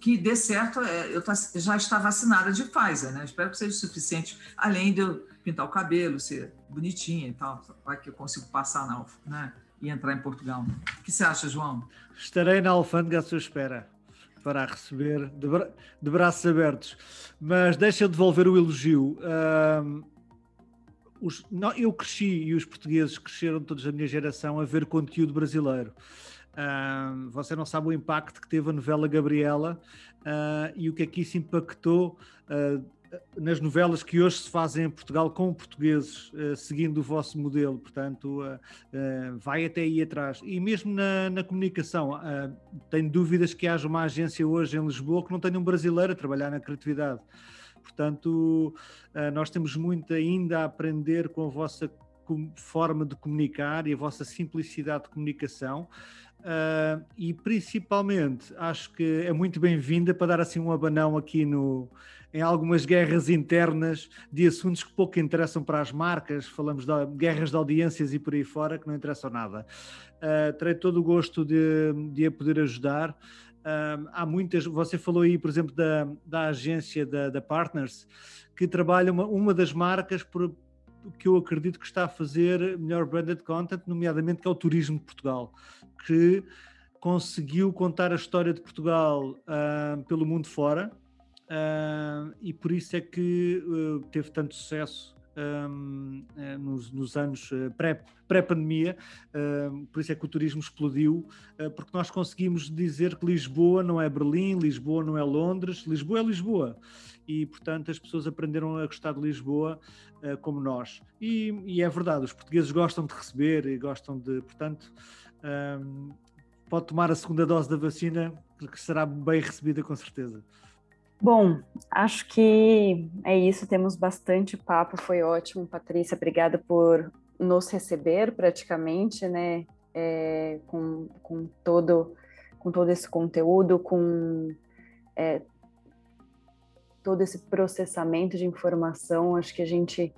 que dê certo. É, eu tá, já está vacinada de Pfizer, né? Espero que seja suficiente, além de eu pintar o cabelo, ser bonitinha e tal, para que eu consiga passar na, né? e entrar em Portugal. O que você acha, João? Estarei na alfândega à sua espera para a receber de, bra de braços abertos. Mas deixa eu devolver o elogio. os, não, eu cresci e os portugueses cresceram todos da minha geração a ver conteúdo brasileiro. Uh, você não sabe o impacto que teve a novela Gabriela uh, e o que é que isso impactou uh, nas novelas que hoje se fazem em Portugal com portugueses, seguindo o vosso modelo. Portanto, vai até aí atrás. E mesmo na, na comunicação, tenho dúvidas que haja uma agência hoje em Lisboa que não tenha um brasileiro a trabalhar na criatividade. Portanto, nós temos muito ainda a aprender com a vossa forma de comunicar e a vossa simplicidade de comunicação. Uh, e principalmente acho que é muito bem-vinda para dar assim um abanão aqui no, em algumas guerras internas de assuntos que pouco interessam para as marcas, falamos de guerras de audiências e por aí fora que não interessam nada. Uh, terei todo o gosto de, de a poder ajudar. Uh, há muitas, você falou aí, por exemplo, da, da agência da, da Partners, que trabalha uma, uma das marcas por, que eu acredito que está a fazer melhor branded content, nomeadamente que é o Turismo de Portugal que conseguiu contar a história de Portugal uh, pelo mundo fora uh, e por isso é que uh, teve tanto sucesso um, nos, nos, anos pré-pandemia, pré por isso é que o turismo explodiu, porque nós conseguimos dizer que Lisboa não é Berlim, Lisboa não é Londres, Lisboa é Lisboa. E, portanto, as pessoas aprenderam a gostar de Lisboa como nós. E, e é verdade, os portugueses gostam de receber e gostam de, portanto, um, pode tomar a segunda dose da vacina, que será bem recebida com certeza. Bom, acho que é isso. Temos bastante papo, foi ótimo, Patrícia. Obrigada por nos receber praticamente, né? É, com, com, todo, com todo esse conteúdo, com é, todo esse processamento de informação. Acho que a gente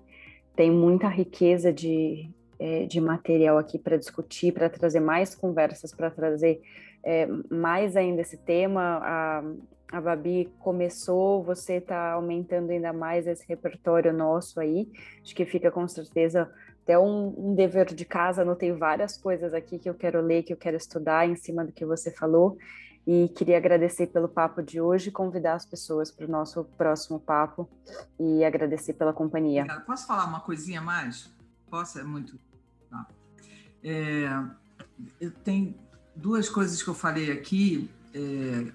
tem muita riqueza de, é, de material aqui para discutir, para trazer mais conversas, para trazer é, mais ainda esse tema. A, a Babi começou, você está aumentando ainda mais esse repertório nosso aí. Acho que fica com certeza até um, um, dever de casa. Anotei várias coisas aqui que eu quero ler, que eu quero estudar em cima do que você falou. E queria agradecer pelo papo de hoje, convidar as pessoas para o nosso próximo papo e agradecer pela companhia. Posso falar uma coisinha mais? Posso? É muito Tá? É, tem duas coisas que eu falei aqui. É,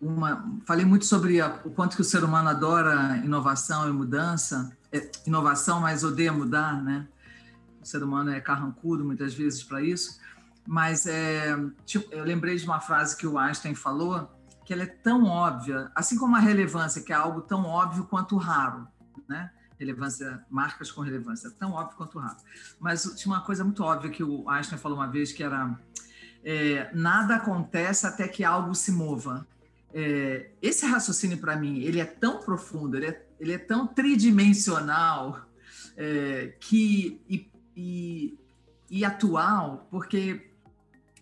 uma, falei muito sobre a, o quanto que o ser humano adora inovação e mudança, é, inovação, mas odeia mudar, né? O ser humano é carrancudo muitas vezes para isso. Mas é, tipo, eu lembrei de uma frase que o Einstein falou, que ela é tão óbvia, assim como a relevância, que é algo tão óbvio quanto raro, né? relevância, marcas com relevância, tão óbvio quanto raro. Mas tinha uma coisa muito óbvia que o Einstein falou uma vez, que era é, nada acontece até que algo se mova. É, esse raciocínio, para mim, ele é tão profundo, ele é, ele é tão tridimensional é, que, e, e, e, atual, porque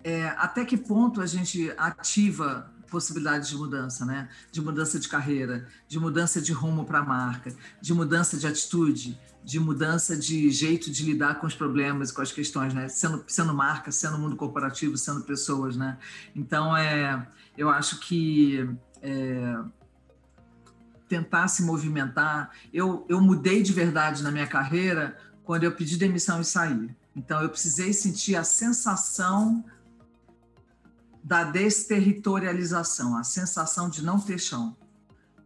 é, até que ponto a gente ativa possibilidades de mudança, né? De mudança de carreira, de mudança de rumo para a marca, de mudança de atitude, de mudança de jeito de lidar com os problemas, com as questões, né? Sendo, sendo marca, sendo mundo corporativo, sendo pessoas, né? Então, é, eu acho que é, tentar se movimentar. Eu, eu mudei de verdade na minha carreira quando eu pedi demissão e saí. Então, eu precisei sentir a sensação da desterritorialização, a sensação de não ter chão,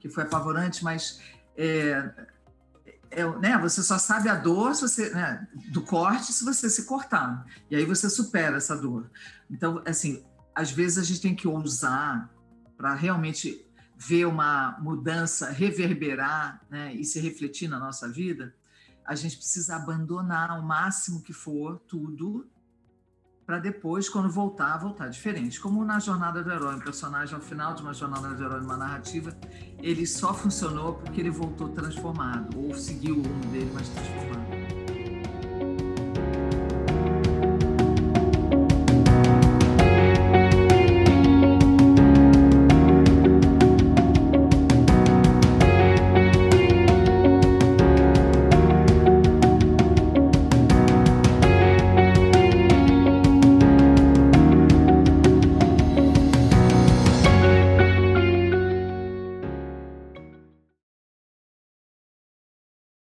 que foi apavorante, mas é, é, né, você só sabe a dor você, né, do corte se você se cortar, e aí você supera essa dor. Então, assim, às vezes a gente tem que ousar para realmente ver uma mudança reverberar né, e se refletir na nossa vida, a gente precisa abandonar o máximo que for tudo para depois, quando voltar, voltar diferente. Como na Jornada do Herói, um personagem ao final de uma Jornada do Herói, uma narrativa, ele só funcionou porque ele voltou transformado, ou seguiu o rumo dele, mas transformado.